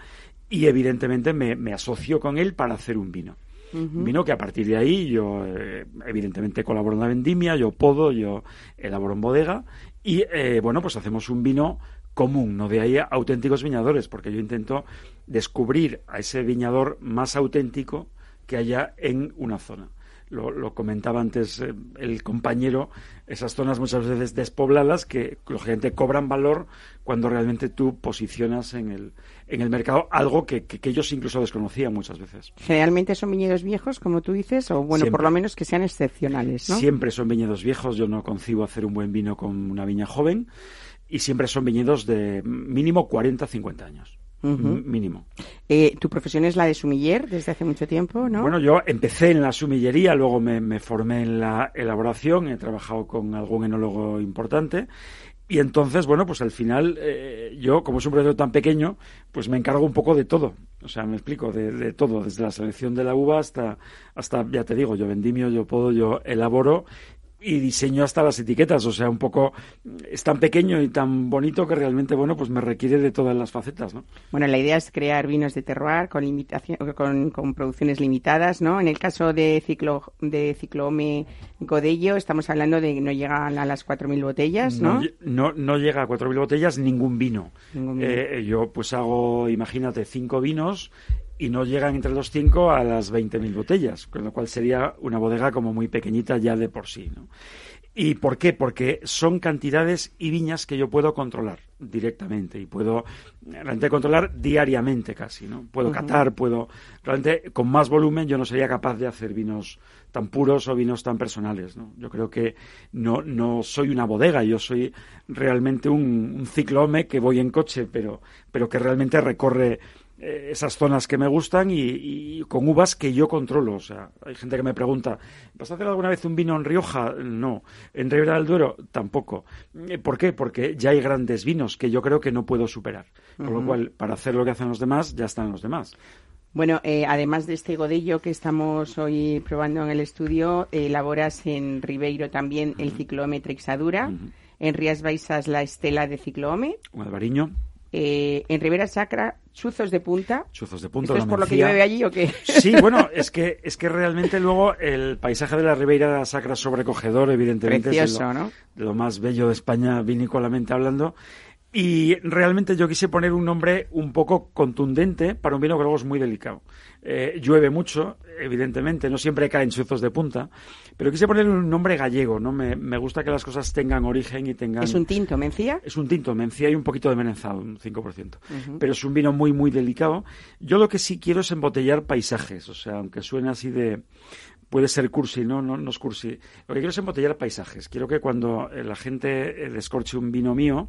y evidentemente me, me asocio con él para hacer un vino. Un Vino que a partir de ahí yo eh, evidentemente colaboro en la vendimia, yo podo, yo elaboro en bodega y eh, bueno pues hacemos un vino común, no de ahí a auténticos viñadores, porque yo intento descubrir a ese viñador más auténtico que haya en una zona. Lo, lo comentaba antes eh, el compañero, esas zonas muchas veces despobladas que lógicamente cobran valor cuando realmente tú posicionas en el, en el mercado algo que, que- que ellos incluso desconocían muchas veces. Generalmente son viñedos viejos, como tú dices, o bueno, Siempre. por lo menos que sean excepcionales, ¿no? Siempre son viñedos viejos, yo no concibo hacer un buen vino con una viña joven. y siempre son viñedos de mínimo 40-50 años. Mínimo. Eh, tu profesión es la de sumiller desde hace mucho tiempo, ¿no? Bueno, yo empecé en la sumillería, luego me, me formé en la elaboración, he trabajado con algún enólogo importante. Y entonces, bueno, pues al final, eh, yo, como es un proyecto tan pequeño, pues me encargo un poco de todo. O sea, me explico, de, de todo, desde la selección de la uva hasta, hasta, ya te digo, yo vendimio, yo puedo, yo elaboro y diseño hasta las etiquetas. O sea, un poco, es tan pequeño y tan bonito que realmente, bueno, pues me requiere de todas las facetas, ¿no? Bueno, la idea es crear vinos de terroir con, limitación, con, con producciones limitadas, ¿no? En el caso de ciclo de Ciclome Godello, estamos hablando de que no llegan a las 4.000 botellas, ¿no? no, no llega a 4.000 botellas ningún vino. Ningún vino. Eh, yo pues hago, imagínate, cinco vinos y no llegan entre los cinco a las 20.000 botellas, con lo cual sería una bodega como muy pequeñita ya de por sí. ¿no? ¿Y por qué? Porque son cantidades y viñas que yo puedo controlar directamente y puedo realmente controlar diariamente casi, ¿no? Puedo catar, puedo realmente con más volumen yo no sería capaz de hacer vinos tan puros o vinos tan personales, ¿no? Yo creo que no no soy una bodega, yo soy realmente un, un ciclome que voy en coche, pero pero que realmente recorre esas zonas que me gustan y, y con uvas que yo controlo. O sea, hay gente que me pregunta, ¿vas a hacer alguna vez un vino en Rioja? No. ¿En Ribera del Duero? Tampoco. Eh, ¿Por qué? Porque ya hay grandes vinos que yo creo que no puedo superar. Con lo cual, para hacer lo que hacen los demás, ya están los demás. Bueno, eh, además de este godello que estamos hoy probando en el estudio, eh, elaboras en Ribeiro también el Ciclome Trexadura, en Rías Baixas la Estela de Ciclome, Un albariño, eh, en Ribera Sacra Chuzos de Punta. chuzos de punto. ¿Esto es por lo que llueve allí o qué? Sí, bueno, es que, es que realmente luego el paisaje de la Ribeira Sacra es sobrecogedor, evidentemente. es de Precioso, lo, ¿no? lo más bello de España, vinícolamente hablando. Y realmente yo quise poner un nombre un poco contundente para un vino que luego es muy delicado. Eh, llueve mucho, evidentemente, no siempre caen chuzos de punta, pero quise ponerle un nombre gallego, ¿no? Me, me gusta que las cosas tengan origen y tengan... Es un tinto, mencía. Es un tinto, mencía y un poquito de merenzado, un 5%. Pero es un vino muy, muy delicado. Yo lo que sí quiero es embotellar paisajes, o sea, aunque suene así de... Puede ser cursi, no, no, no es cursi. Lo que quiero es embotellar paisajes. Quiero que cuando eh, la gente eh, descorche un vino mío,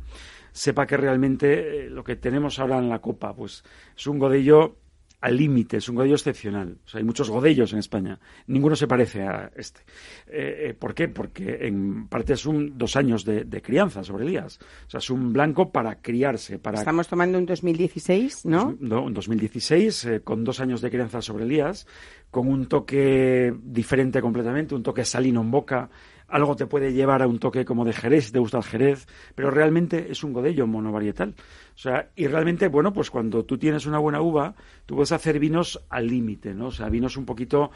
sepa que realmente eh, lo que tenemos ahora en la copa, pues es un godello al límite, es un godello excepcional. O sea, hay muchos godellos en España. Ninguno se parece a este. Eh, eh, ¿Por qué? Porque en parte es un dos años de, de crianza sobre Elías. O sea, es un blanco para criarse, para Estamos tomando un 2016, ¿no? no, en 2016, eh, con dos años de crianza sobre Elías, con un toque diferente completamente, un toque salino en boca. Algo te puede llevar a un toque como de Jerez, si te gusta el Jerez, pero realmente es un godello monovarietal. O sea, y realmente, bueno, pues cuando tú tienes una buena uva, tú puedes hacer vinos al límite, ¿no? O sea, vinos un poquito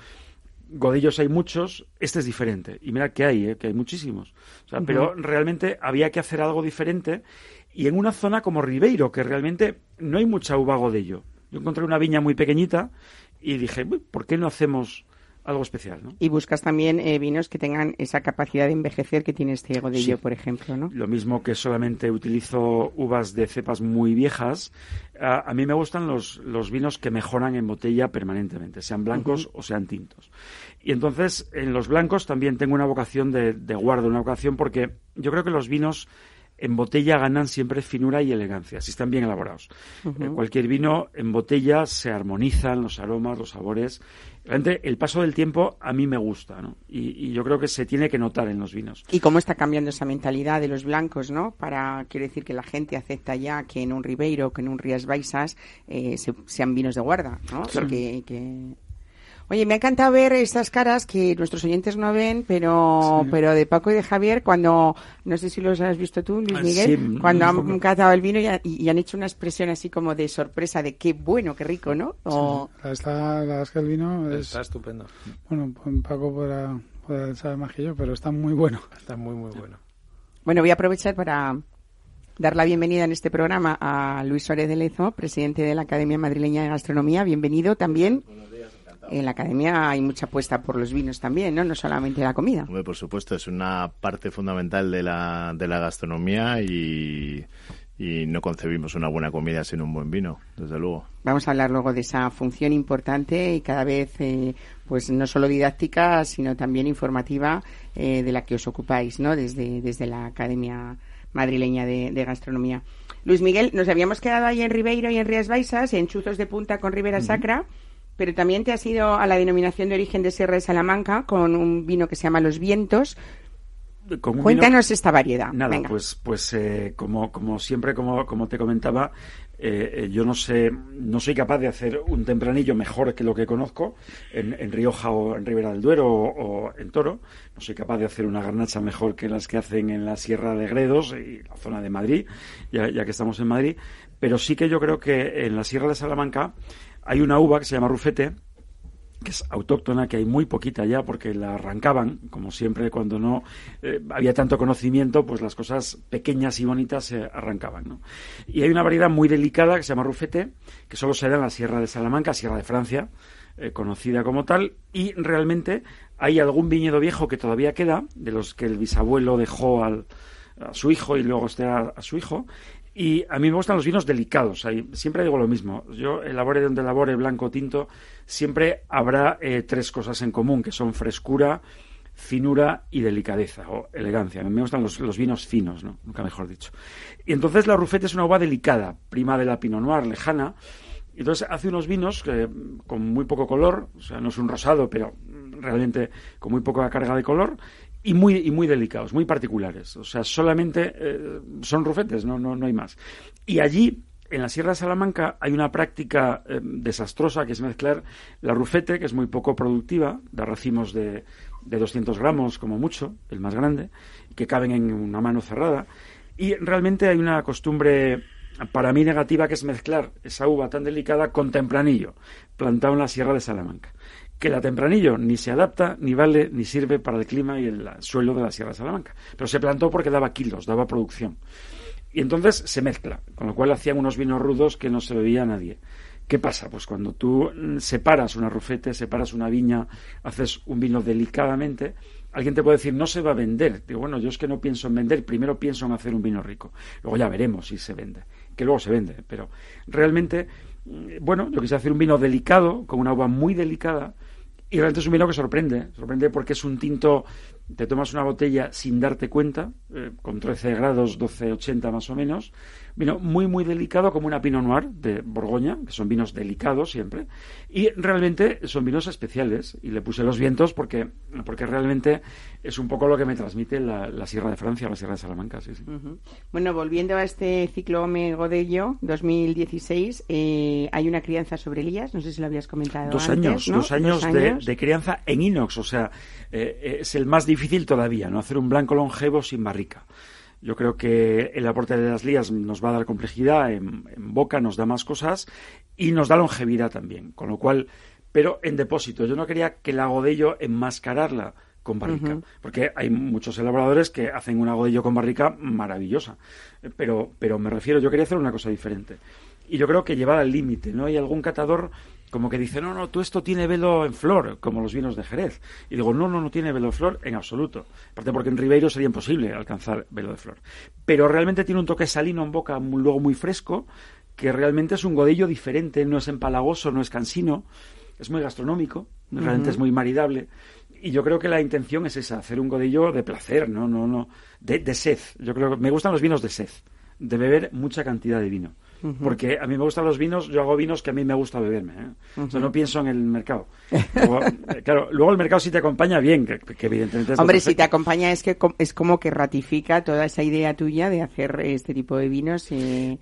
Godillos hay muchos, este es diferente. Y mira que hay, ¿eh? que hay muchísimos. O sea, Pero realmente había que hacer algo diferente. Y en una zona como Ribeiro, que realmente no hay mucha uva godello. Yo encontré una viña muy pequeñita y dije, "Uy, ¿por qué no hacemos algo especial? ¿no? Y buscas también eh, vinos que tengan esa capacidad de envejecer que tiene este godello, Sí. por ejemplo, ¿no? Lo mismo que solamente utilizo uvas de cepas muy viejas. A, a mí me gustan los, los vinos que mejoran en botella permanentemente, sean blancos o sean tintos. Y entonces, en los blancos también tengo una vocación de, de guarda, una vocación porque yo creo que los vinos en botella ganan siempre finura y elegancia, si están bien elaborados. Eh, cualquier vino en botella se armonizan los aromas, los sabores. Realmente el paso del tiempo a mí me gusta, ¿no? Y, y yo creo que se tiene que notar en los vinos. Y cómo está cambiando esa mentalidad de los blancos, ¿no? Para, quiere decir que la gente acepta ya que en un Ribeiro, que en un Rías Baixas, eh, se- sean vinos de guarda, ¿no? Claro. Que- que- Oye, me ha encantado ver estas caras que nuestros oyentes no ven, pero, Sí. pero de Paco y de Javier, cuando, no sé si los has visto tú, Luis Ah, Miguel, sí, cuando han poco. catado el vino y, ha- y han hecho una expresión así como de sorpresa, de qué bueno, qué rico, ¿no? O, La, está, la verdad es que el vino es... Está estupendo. Bueno, Paco podrá, podrá saber más que yo, pero está muy bueno. Está muy, muy bueno. Bueno, voy a aprovechar para dar la bienvenida en este programa a Luis Suárez de Lezo, presidente de la Academia Madrileña de Gastronomía. Bienvenido también. En la academia hay mucha apuesta por los vinos también, ¿no? No solamente la comida. Hombre, por supuesto, es una parte fundamental de la, de la gastronomía y, y no concebimos una buena comida sin un buen vino, desde luego. Vamos a hablar luego de esa función importante y cada vez, eh, pues no solo didáctica, sino también informativa eh, de la que os ocupáis, ¿no? Desde, desde la Academia madrileña de, de gastronomía. Luis Miguel, nos habíamos quedado ahí en Ribeiro y en Rías Baixas, en Chuzos de Punta con Ribera Sacra, pero también te has ido a la denominación de origen de Sierra de Salamanca con un vino que se llama Los Vientos. Vino- Cuéntanos esta variedad. Nada, Venga. pues, pues eh, como, como siempre, como, como te comentaba, eh, eh, yo no sé, no soy capaz de hacer un tempranillo mejor que lo que conozco en, en Rioja o en Ribera del Duero o, o en Toro. No soy capaz de hacer una garnacha mejor que las que hacen en la Sierra de Gredos y la zona de Madrid, ya, ya que estamos en Madrid. Pero sí que yo creo que en la Sierra de Salamanca hay una uva que se llama Rufete, que es autóctona, que hay muy poquita ya, porque la arrancaban, como siempre, cuando no eh, había tanto conocimiento, pues las cosas pequeñas y bonitas se arrancaban. ¿no? Y hay una variedad muy delicada que se llama Rufete, que solo se da en la Sierra de Salamanca, Sierra de Francia, eh, conocida como tal, y realmente hay algún viñedo viejo que todavía queda, de los que el bisabuelo dejó al, a su hijo y luego este a, a su hijo, y a mí me gustan los vinos delicados. Ahí, siempre digo lo mismo. Yo, elabore donde elabore, blanco tinto, siempre habrá eh, tres cosas en común, que son frescura, finura y delicadeza o elegancia. A mí me gustan los, los vinos finos, ¿no? Nunca mejor dicho. Y entonces la Rufete es una uva delicada, prima de la Pinot Noir, lejana. Entonces hace unos vinos que, con muy poco color, o sea, no es un rosado, pero realmente con muy poca carga de color, y muy, y muy delicados, muy particulares. O sea, solamente eh, son rufetes, no, no, no hay más. Y allí, en la Sierra de Salamanca, hay una práctica eh, desastrosa que es mezclar la rufete, que es muy poco productiva, da racimos de, de 200 gramos como mucho, el más grande, que caben en una mano cerrada. Y realmente hay una costumbre para mí negativa que es mezclar esa uva tan delicada con tempranillo, plantado en la Sierra de Salamanca. Que la tempranillo ni se adapta, ni vale, ni sirve para el clima y el suelo de la Sierra de Salamanca. Pero se plantó porque daba kilos, daba producción. Y entonces se mezcla, con lo cual hacían unos vinos rudos que no se bebía a nadie. ¿Qué pasa? Pues cuando tú mm, separas una rufete, separas una viña, haces un vino delicadamente, alguien te puede decir, no se va a vender. Digo, bueno, yo es que no pienso en vender, primero pienso en hacer un vino rico. Luego ya veremos si se vende. Que luego se vende, pero realmente, bueno, yo quise hacer un vino delicado, con una uva muy delicada, y realmente es un vino que sorprende. Sorprende porque es un tinto, te tomas una botella sin darte cuenta, eh, con 13 grados, 12, 80 más o menos. Vino muy, muy delicado, como una Pinot Noir de Borgoña, que son vinos delicados siempre. Y realmente son vinos especiales. Y le puse los vientos porque, porque realmente es un poco lo que me transmite la, la Sierra de Francia, la Sierra de Salamanca. Sí. Bueno, volviendo a este ciclo Godello 2016, eh, hay una crianza sobre Elías, no sé si lo habías comentado Dos antes, años, ¿no? dos años, de, de crianza en inox, o sea, eh, es el más difícil todavía, ¿no? Hacer un blanco longevo sin barrica. Yo creo que el aporte de las lías nos va a dar complejidad en, en boca, nos da más cosas y nos da longevidad también. Con lo cual, pero en depósito. Yo no quería que la Godello enmascararla con barrica, porque hay muchos elaboradores que hacen una Godello con barrica maravillosa. Pero, pero me refiero, yo quería hacer una cosa diferente. Y yo creo que llevar al límite, ¿no? Hay algún catador como que dice, no, no, tú esto tiene velo en flor, como los vinos de Jerez. Y digo, no, no, no tiene velo de flor en absoluto. Aparte porque en Ribeiro sería imposible alcanzar velo de flor. Pero realmente tiene un toque salino en boca, muy- luego muy fresco, que realmente es un godillo diferente, no es empalagoso, no es cansino, es muy gastronómico, realmente es muy maridable. Y yo creo que la intención es esa, hacer un godillo de placer, no, no, no, de, de sed. Yo creo que me gustan los vinos de sed, de beber mucha cantidad de vino. Porque a mí me gustan los vinos, yo hago vinos que a mí me gusta beberme. ¿eh? O sea, no pienso en el mercado. Luego, eh, claro, luego el mercado sí te acompaña bien, que, que evidentemente es Hombre, si te acompaña es que es como que ratifica toda esa idea tuya de hacer este tipo de vinos. eh,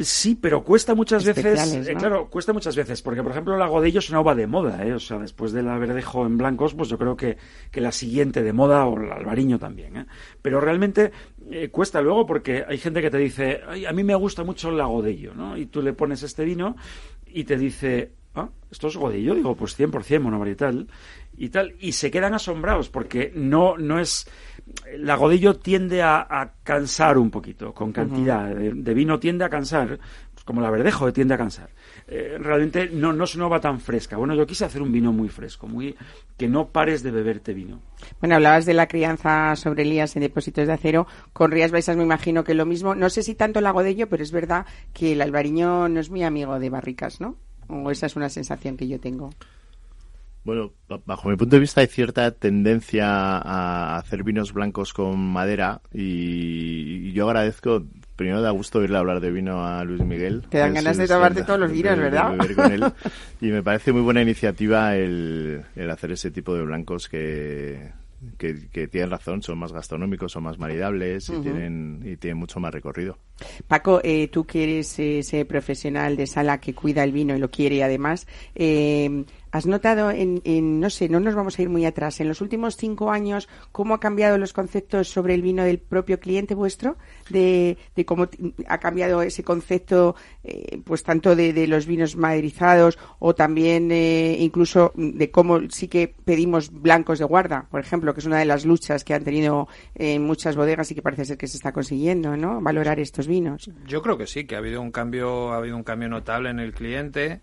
Sí, pero cuesta muchas veces, eh, claro, cuesta muchas veces, porque por ejemplo la Godello es una uva de moda, ¿eh? o sea, después de la Verdejo en blancos, pues yo creo que, que la siguiente de moda o el Albariño también, ¿eh? pero realmente eh, cuesta luego porque hay gente que te dice, Ay, a mí me gusta mucho la Godello, ¿no? Y tú le pones este vino y te dice, ah, esto es Godello, digo, pues 100% monovarietal y tal, y se quedan asombrados porque no, no es la Godillo tiende a, a cansar un poquito, con cantidad de, de vino tiende a cansar, pues como la Verdejo tiende a cansar. Eh, realmente no, no es una uva tan fresca. Bueno, yo quise hacer un vino muy fresco, muy que no pares de beberte vino. Bueno, hablabas de la crianza sobre Elías en depósitos de acero. Con Rías Baixas me imagino que lo mismo. No sé si tanto el Agodello, pero es verdad que el albariño no es muy amigo de barricas, ¿no? O esa es una sensación que yo tengo. Bueno, ba- bajo mi punto de vista hay cierta tendencia a hacer vinos blancos con madera y yo agradezco, primero da gusto oírle hablar de vino a Luis Miguel. Te dan ganas de tomarte todos los vinos, de- de ¿verdad? beber con él. Y me parece muy buena iniciativa el, el hacer ese tipo de blancos que, que, que tienen razón, son más gastronómicos, son más maridables y, tienen, y tienen mucho más recorrido. Paco, eh, tú que eres ese profesional de sala que cuida el vino y lo quiere además, eh, ¿has notado en, en, no sé, no nos vamos a ir muy atrás, en los últimos cinco años, cómo ha cambiado los conceptos sobre el vino del propio cliente vuestro? De, de cómo ha cambiado ese concepto, eh, pues tanto de, de los vinos maderizados o también eh, incluso de cómo sí que pedimos blancos de guarda, por ejemplo, que es una de las luchas que han tenido en muchas bodegas y que parece ser que se está consiguiendo, ¿no? Valorar estos vinos. Yo creo que sí, que ha habido un cambio, ha habido un cambio notable en el cliente.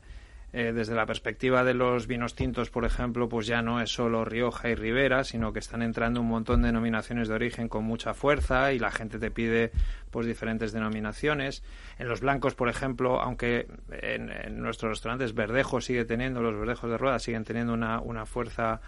Eh, desde la perspectiva de los vinos tintos, por ejemplo, pues ya no es solo Rioja y Ribera, sino que están entrando un montón de denominaciones de origen con mucha fuerza y la gente te pide pues diferentes denominaciones. En los blancos, por ejemplo, aunque en, en nuestros restaurantes Verdejo sigue teniendo, los verdejos de rueda siguen teniendo una, una fuerza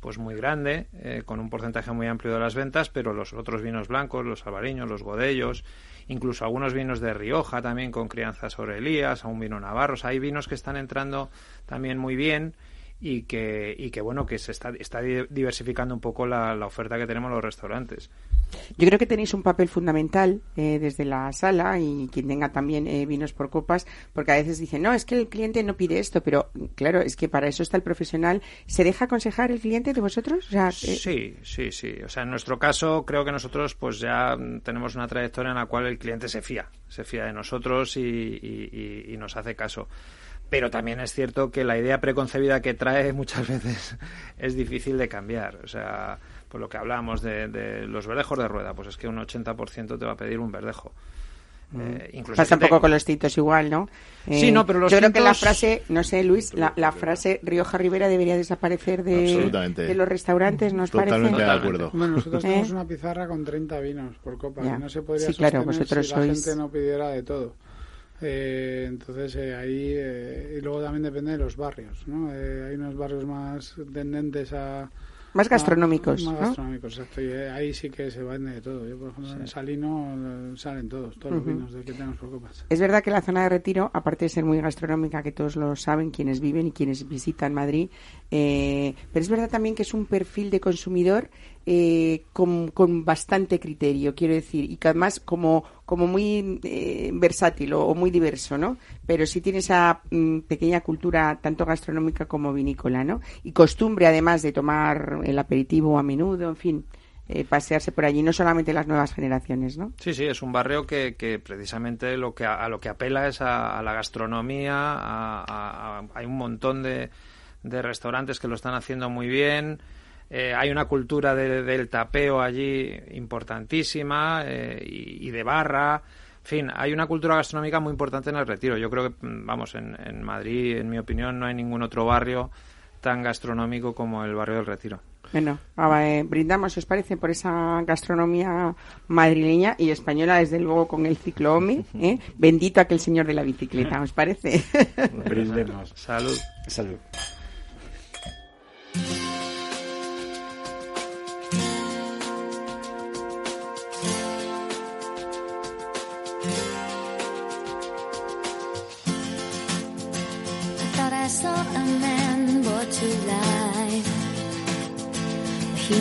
pues muy grande, eh, con un porcentaje muy amplio de las ventas, pero los otros vinos blancos, los albariños, los godellos, incluso algunos vinos de Rioja también con crianza sobre Elías, un vino navarro, o sea, hay vinos que están entrando también muy bien y que, y que bueno, que se está, está di- diversificando un poco la, la oferta que tenemos en los restaurantes. Yo creo que tenéis un papel fundamental eh, desde la sala y quien tenga también eh, vinos por copas, porque a veces dicen, no, es que el cliente no pide esto, pero claro, es que para eso está el profesional. ¿Se deja aconsejar el cliente de vosotros? O sea, eh, Sí, sí, sí. O sea, en nuestro caso creo que nosotros pues ya mm, tenemos una trayectoria en la cual el cliente se fía, se fía de nosotros y, y- y- y nos hace caso. Pero también es cierto que la idea preconcebida que trae muchas veces es difícil de cambiar. O sea, por lo que hablábamos de, de los verdejos de rueda, pues es que un 80% te va a pedir un verdejo. Eh, incluso Pasa un poco con los tintos igual, ¿no? Eh, Sí, no, pero los Yo creo que la frase, no sé, Luis, la, la frase Rioja Rivera debería desaparecer de, de los restaurantes, ¿nos Totalmente parece? de acuerdo. Bueno, nosotros ¿Eh? tenemos una pizarra con 30 vinos por copa. Ya. y no se podría Sí, claro, vosotros si la gente no pidiera de todo. Eh, entonces eh, ahí eh, y luego también depende de los barrios, ¿no? Eh, hay unos barrios más tendentes a Más gastronómicos, más ¿no? gastronómicos, exacto. Y eh, ahí sí que se vende de todo. Yo, por ejemplo, en Salino eh, salen todos, todos los vinos de que tenemos por copas. Es verdad que la zona de retiro, aparte de ser muy gastronómica, que todos lo saben, quienes viven y quienes visitan Madrid, eh, pero es verdad también que es un perfil de consumidor eh, con, con bastante criterio, quiero decir, y que además como, como muy eh, versátil o, muy diverso, ¿no? Pero sí tiene esa mm, pequeña cultura tanto gastronómica como vinícola, ¿no? Y costumbre además de tomar el aperitivo a menudo, en fin, eh, pasearse por allí, no solamente las nuevas generaciones, ¿no? Sí, sí, es un barrio que, que precisamente lo que a, a lo que apela es a, a la gastronomía, a- hay un montón de, de restaurantes que lo están haciendo muy bien, eh, hay una cultura de- del tapeo allí importantísima eh, y, y de barra. En fin, hay una cultura gastronómica muy importante en el Retiro. Yo creo que, mm, vamos, en, en Madrid, en mi opinión, no hay ningún otro barrio tan gastronómico como el barrio del Retiro. Bueno, ah, eh, brindamos, ¿os parece? Por esa gastronomía madrileña y española, desde luego, con el ciclo OMI. ¿eh? Bendito aquel señor de la bicicleta, ¿os parece? Brindemos. Salud. Salud.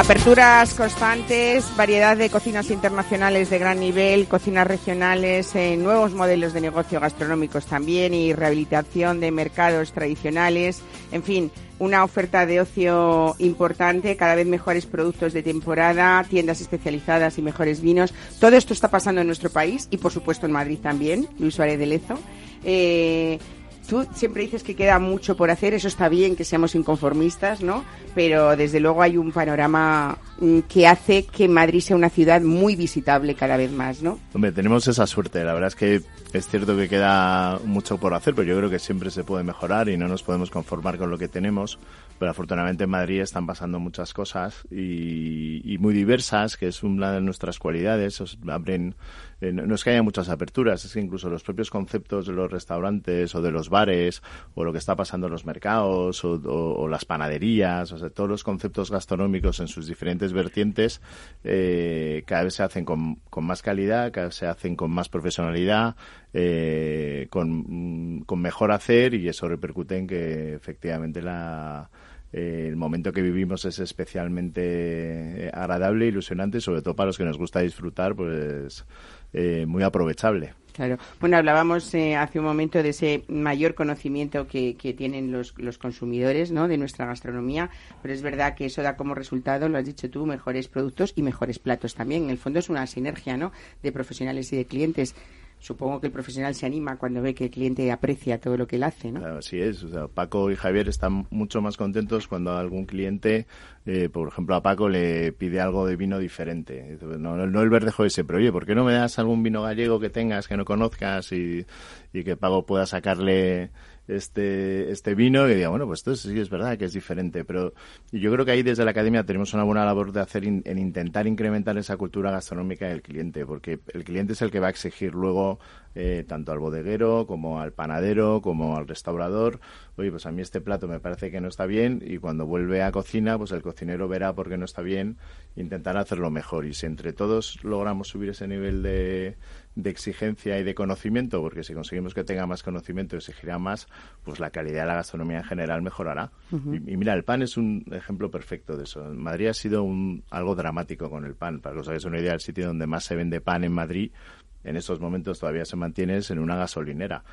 Aperturas constantes, variedad de cocinas internacionales de gran nivel, cocinas regionales, eh, nuevos modelos de negocio gastronómicos también y rehabilitación de mercados tradicionales. En fin, una oferta de ocio importante, cada vez mejores productos de temporada, tiendas especializadas y mejores vinos. Todo esto está pasando en nuestro país y, por supuesto, en Madrid también, Luis Suárez de Lezo. Eh, Tú siempre dices que queda mucho por hacer, eso está bien, que seamos inconformistas, ¿no? Pero desde luego hay un panorama mm, que hace que Madrid sea una ciudad muy visitable cada vez más, ¿no? Hombre, tenemos esa suerte. La verdad es que es cierto que queda mucho por hacer, pero yo creo que siempre se puede mejorar y no nos podemos conformar con lo que tenemos. Pero afortunadamente en Madrid están pasando muchas cosas y, muy diversas, que es una de nuestras cualidades. Os abren, eh, no es que haya muchas aperturas, es que incluso los propios conceptos de los restaurantes o de los bares o lo que está pasando en los mercados o las panaderías, o sea, todos los conceptos gastronómicos en sus diferentes vertientes eh, cada vez se hacen con, con más calidad, cada vez se hacen con más profesionalidad, eh, con, mm, con mejor hacer y eso repercute en que efectivamente la, eh, el momento que vivimos es especialmente eh, agradable, ilusionante, sobre todo para los que nos gusta disfrutar, pues eh, muy aprovechable. Claro. Bueno, hablábamos eh, hace un momento de ese mayor conocimiento que, que tienen los, los consumidores ¿no? de nuestra gastronomía, pero es verdad que eso da como resultado, lo has dicho tú, mejores productos y mejores platos también. En el fondo es una sinergia ¿no? de profesionales y de clientes. Supongo que el profesional se anima cuando ve que el cliente aprecia todo lo que él hace, ¿no? Claro, así es. O sea, Paco y Javier están mucho más contentos cuando algún cliente, eh, por ejemplo, a Paco le pide algo de vino diferente. Dice, No, no, el verdejo ese, pero oye, ¿por qué no me das algún vino gallego que tengas, que no conozcas y que Paco pueda sacarle este, este vino y diga, bueno, pues esto sí es verdad que es diferente, pero yo creo que ahí desde la academia tenemos una buena labor de hacer en intentar incrementar esa cultura gastronómica del cliente, porque el cliente es el que va a exigir luego eh, tanto al bodeguero como al panadero como al restaurador, oye, pues a mí este plato me parece que no está bien y cuando vuelve a cocina, pues el cocinero verá por qué no está bien, intentará hacerlo mejor y si entre todos logramos subir ese nivel de, de exigencia y de conocimiento, porque si conseguimos que tenga más conocimiento, exigirá más, pues la calidad de la gastronomía en general mejorará. Y, y mira, el pan es un ejemplo perfecto de eso. En Madrid ha sido un, algo dramático con el pan. Para que os hagáis una idea, el sitio donde más se vende pan en Madrid en estos momentos todavía se mantiene es en una gasolinera.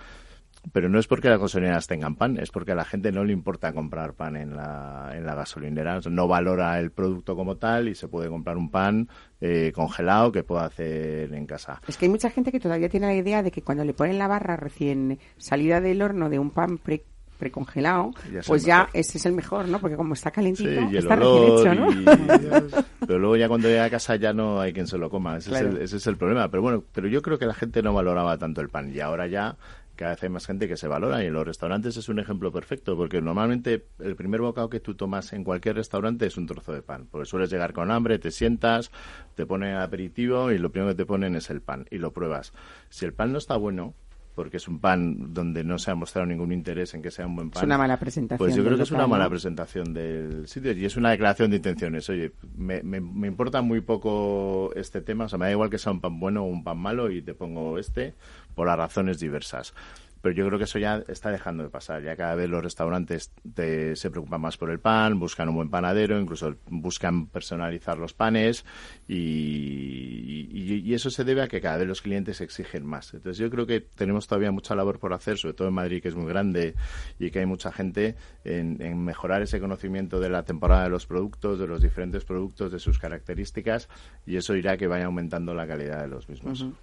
Pero no es porque las gasolineras tengan pan, es porque a la gente no le importa comprar pan en la, en la gasolinera. No valora el producto como tal y se puede comprar un pan eh, congelado que pueda hacer en casa. Es que hay mucha gente que todavía tiene la idea de que cuando le ponen la barra recién salida del horno de un pan pre precongelado, Ya es pues ya mejor. ese es el mejor, ¿no? Porque como está calentito, Sí, y el está recién hecho, ¿no? y- Pero luego ya cuando llega a casa ya no hay quien se lo coma. Ese, Claro. es el, ese es el problema. Pero bueno, pero yo creo que la gente no valoraba tanto el pan y ahora ya cada vez hay más gente que se valora y en los restaurantes es un ejemplo perfecto porque normalmente el primer bocado que tú tomas en cualquier restaurante es un trozo de pan porque sueles llegar con hambre, te sientas, te ponen aperitivo y lo primero que te ponen es el pan y lo pruebas. Si el pan no está bueno porque es un pan donde no se ha mostrado ningún interés en que sea un buen pan. Es una mala presentación Pues yo creo que es una mala presentación del sitio y es una declaración de intenciones. Oye, me, me, me importa muy poco este tema, o sea, me da igual que sea un pan bueno o un pan malo y te pongo este por las razones diversas. Pero yo creo que eso ya está dejando de pasar. Ya cada vez los restaurantes te- se preocupan más por el pan, buscan un buen panadero, incluso buscan personalizar los panes y, y- y eso se debe a que cada vez los clientes exigen más. Entonces yo creo que tenemos todavía mucha labor por hacer, sobre todo en Madrid, que es muy grande y que hay mucha gente, en, en mejorar ese conocimiento de la temporada de los productos, de los diferentes productos, de sus características y eso irá que vaya aumentando la calidad de los mismos. Ujú.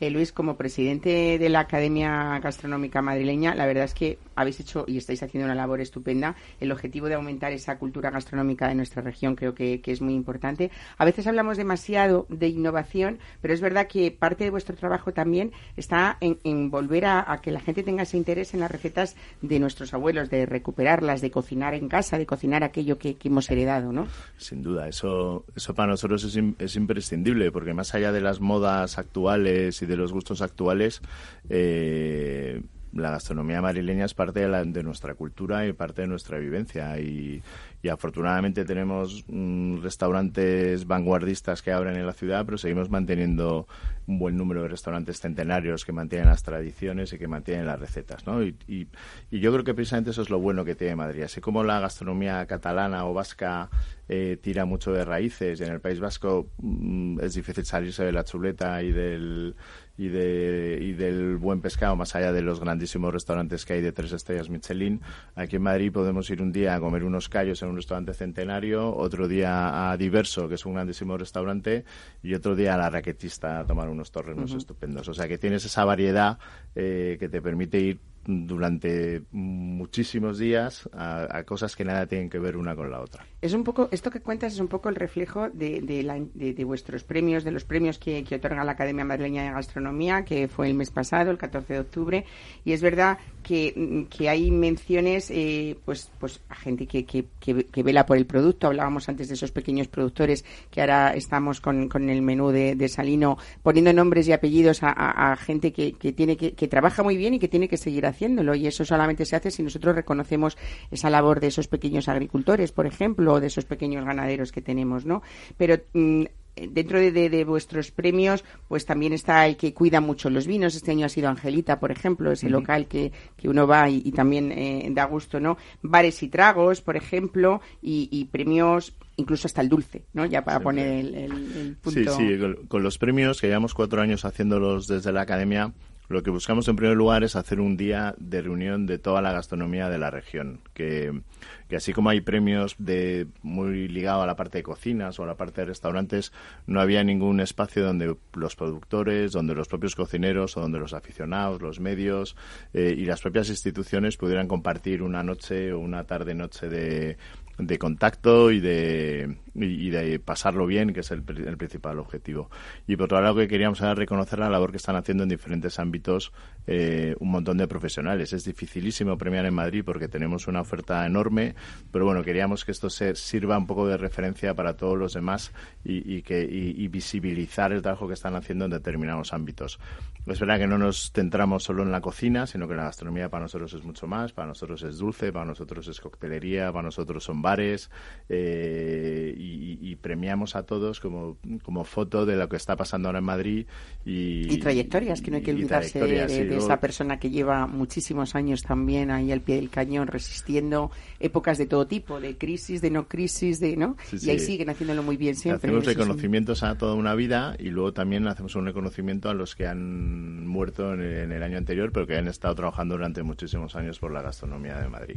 Eh, Luis, como presidente de la Academia Gastronómica Madrileña, la verdad es que habéis hecho y estáis haciendo una labor estupenda. El objetivo de aumentar esa cultura gastronómica de nuestra región creo que, es muy importante. A veces hablamos demasiado de innovación, pero es verdad que parte de vuestro trabajo también está en, volver a, que la gente tenga ese interés en las recetas de nuestros abuelos, de recuperarlas, de cocinar en casa, de cocinar aquello que, hemos heredado, ¿no? Sin duda, eso, eso para nosotros es, es imprescindible, porque más allá de las modas actuales y de los gustos actuales, eh, la gastronomía madrileña es parte de, la- de nuestra cultura y parte de nuestra vivencia. Y, y afortunadamente tenemos mm, restaurantes vanguardistas que abren en la ciudad, pero seguimos manteniendo un buen número de restaurantes centenarios que mantienen las tradiciones y que mantienen las recetas, ¿no? Y, y- y yo creo que precisamente eso es lo bueno que tiene Madrid. Así como la gastronomía catalana o vasca eh, tira mucho de raíces y en el País Vasco mm, es difícil salirse de la chuleta y del y, de, y del buen pescado, más allá de los grandísimos restaurantes que hay de tres estrellas Michelin. Aquí en Madrid podemos ir un día a comer unos callos en un restaurante centenario, otro día a Diverso, que es un grandísimo restaurante, y otro día a La Raquetista a tomar unos torrenos estupendos. O sea que tienes esa variedad eh, que te permite ir durante muchísimos días a, cosas que nada tienen que ver una con la otra. Es un poco, esto que cuentas es un poco el reflejo de, de, la- de- vuestros premios, de los premios que, que otorga la Academia Madrileña de Gastronomía, que fue el mes pasado, el 14 de octubre, y es verdad que, que hay menciones eh, pues, pues a gente que, que, que- vela por el producto. Hablábamos antes de esos pequeños productores que ahora estamos con, con el menú de, de Salino poniendo nombres y apellidos a, gente que, que tiene que, que trabaja muy bien y que tiene que seguir haciéndolo. Y eso solamente se hace si nosotros reconocemos esa labor de esos pequeños agricultores, por ejemplo, o de esos pequeños ganaderos que tenemos, ¿no? Pero mm, dentro de, de- de vuestros premios, pues también está el que cuida mucho los vinos. Este año ha sido Angelita, por ejemplo, ese local que, que uno va y, y también eh, da gusto, ¿no? Bares y tragos, por ejemplo, y, y premios incluso hasta el dulce, ¿no? Ya para poner el, el- el Sí, punto. sí, con, con los premios, que llevamos cuatro años haciéndolos desde la academia, lo que buscamos en primer lugar es hacer un día de reunión de toda la gastronomía de la región. Que, que así como hay premios de muy ligado a la parte de cocinas o a la parte de restaurantes, no había ningún espacio donde los productores, donde los propios cocineros o donde los aficionados, los medios eh, y las propias instituciones pudieran compartir una noche o una tarde-noche de, de contacto y de, y, de pasarlo bien, que es el, pri- el principal objetivo. Y por otro lado, que queríamos era reconocer la labor que están haciendo en diferentes ámbitos eh, un montón de profesionales. Es dificilísimo premiar en Madrid porque tenemos una oferta enorme, pero bueno, queríamos que esto se sirva un poco de referencia para todos los demás y, que, y visibilizar el trabajo que están haciendo en determinados ámbitos. Es verdad que no nos centramos solo en la cocina, sino que la gastronomía para nosotros es mucho más. Para nosotros es dulce, para nosotros es coctelería, para nosotros son bares. eh, y, y premiamos a todos como, como foto de lo que está pasando ahora en Madrid. Y, Y trayectorias, que no hay que olvidarse de, de- luego- esa persona que lleva muchísimos años también ahí al pie del cañón, resistiendo épocas de todo tipo, de crisis, de no crisis, de no Sí, y ahí siguen haciéndolo muy bien siempre. Hacemos reconocimientos a toda una vida y luego también hacemos un reconocimiento a los que han muerto en el, en el año anterior, pero que han estado trabajando durante muchísimos años por la gastronomía de Madrid.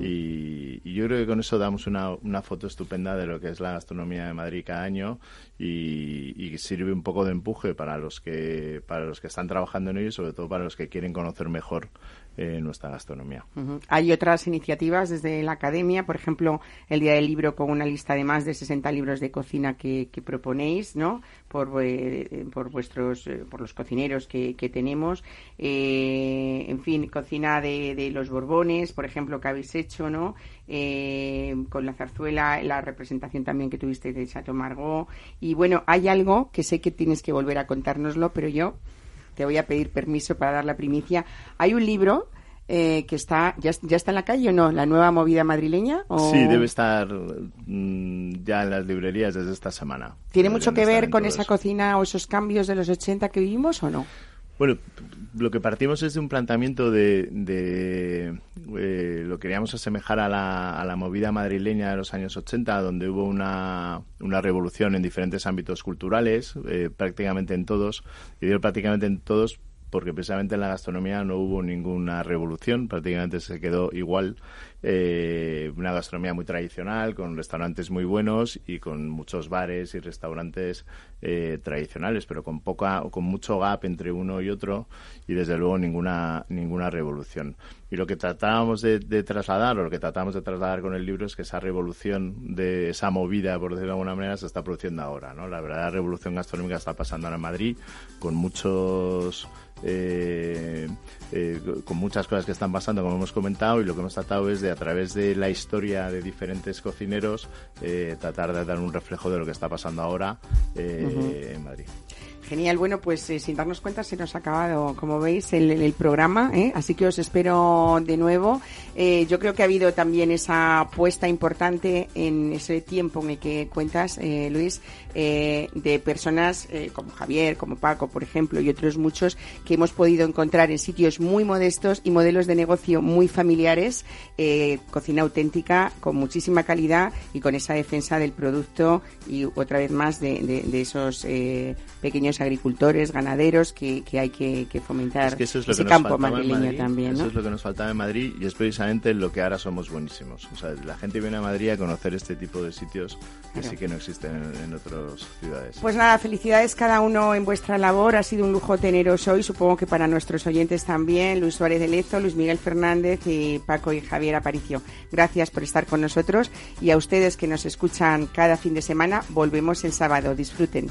y, y yo creo que con eso damos una, una foto estupenda de lo que es la gastronomía de Madrid cada año y, y sirve un poco de empuje para los que para los que están trabajando en ello y sobre todo para los que quieren conocer mejor eh, nuestra gastronomía. Hay otras iniciativas desde la academia, por ejemplo, el Día del Libro con una lista de más de 60 libros de cocina que, proponéis, ¿no? Por, eh, por vuestros, eh, por los cocineros que, que tenemos. Eh, en fin, cocina de, de los Borbones, por ejemplo, que habéis hecho, ¿no? Con la zarzuela, la representación también que tuviste de Chateau Margaux. Y bueno, hay algo que sé que tienes que volver a contárnoslo, pero yo te voy a pedir permiso para dar la primicia. Hay un libro eh, que está ya, ya está en la calle o no, la nueva movida madrileña. ¿O Sí, debe estar mm, ya en las librerías desde esta semana. ¿Tiene mucho que ver con esa eso. cocina o esos cambios de los 80 que vivimos o no? Bueno, lo que partimos es de un planteamiento de, de eh, lo queríamos asemejar a la, a la movida madrileña de los años 80, donde hubo una, una revolución en diferentes ámbitos culturales, eh, prácticamente en todos, y digo prácticamente en todos porque precisamente en la gastronomía no hubo ninguna revolución, prácticamente se quedó igual, eh, una gastronomía muy tradicional, con restaurantes muy buenos y con muchos bares y restaurantes eh, tradicionales, pero con poca, con mucho gap entre uno y otro y desde luego ninguna ninguna revolución. Y lo que tratábamos de, trasladar, o lo que tratamos de trasladar con el libro es que esa revolución de esa movida, por decirlo de alguna manera, se está produciendo ahora, ¿no? La verdadera revolución gastronómica está pasando ahora en Madrid, con muchos eh, eh, con muchas cosas que están pasando, como hemos comentado, y lo que hemos tratado es de, a través de la historia de diferentes cocineros, eh, tratar de dar un reflejo de lo que está pasando ahora eh, en Madrid. Genial, bueno, pues eh, sin darnos cuenta se nos ha acabado, como veis, el, programa, ¿eh? así que os espero de nuevo. Eh, yo creo que ha habido también esa apuesta importante en ese tiempo en el que cuentas, Luis, de personas como Javier, como Paco, por ejemplo, y otros muchos que hemos podido encontrar en sitios muy modestos y modelos de negocio muy familiares, cocina auténtica, con muchísima calidad y con esa defensa del producto y otra vez más de, de- esos eh, pequeños agricultores, ganaderos que, que hay que, que fomentar Es que eso es lo ese que campo madrileño también, Eso ¿no? es lo que nos faltaba en Madrid y es precisamente lo que ahora somos buenísimos. O sea, la gente viene a Madrid a conocer este tipo de sitios que Claro. sí que no existen en, en otras ciudades. Pues nada, felicidades cada uno en vuestra labor. Ha sido un lujo teneros hoy, supongo que para nuestros oyentes también. Luis Suárez de Lezo, Luis Miguel Fernández y Paco y Javier Aparicio. Gracias por estar con nosotros y a ustedes que nos escuchan cada fin de semana, volvemos el sábado. Disfruten.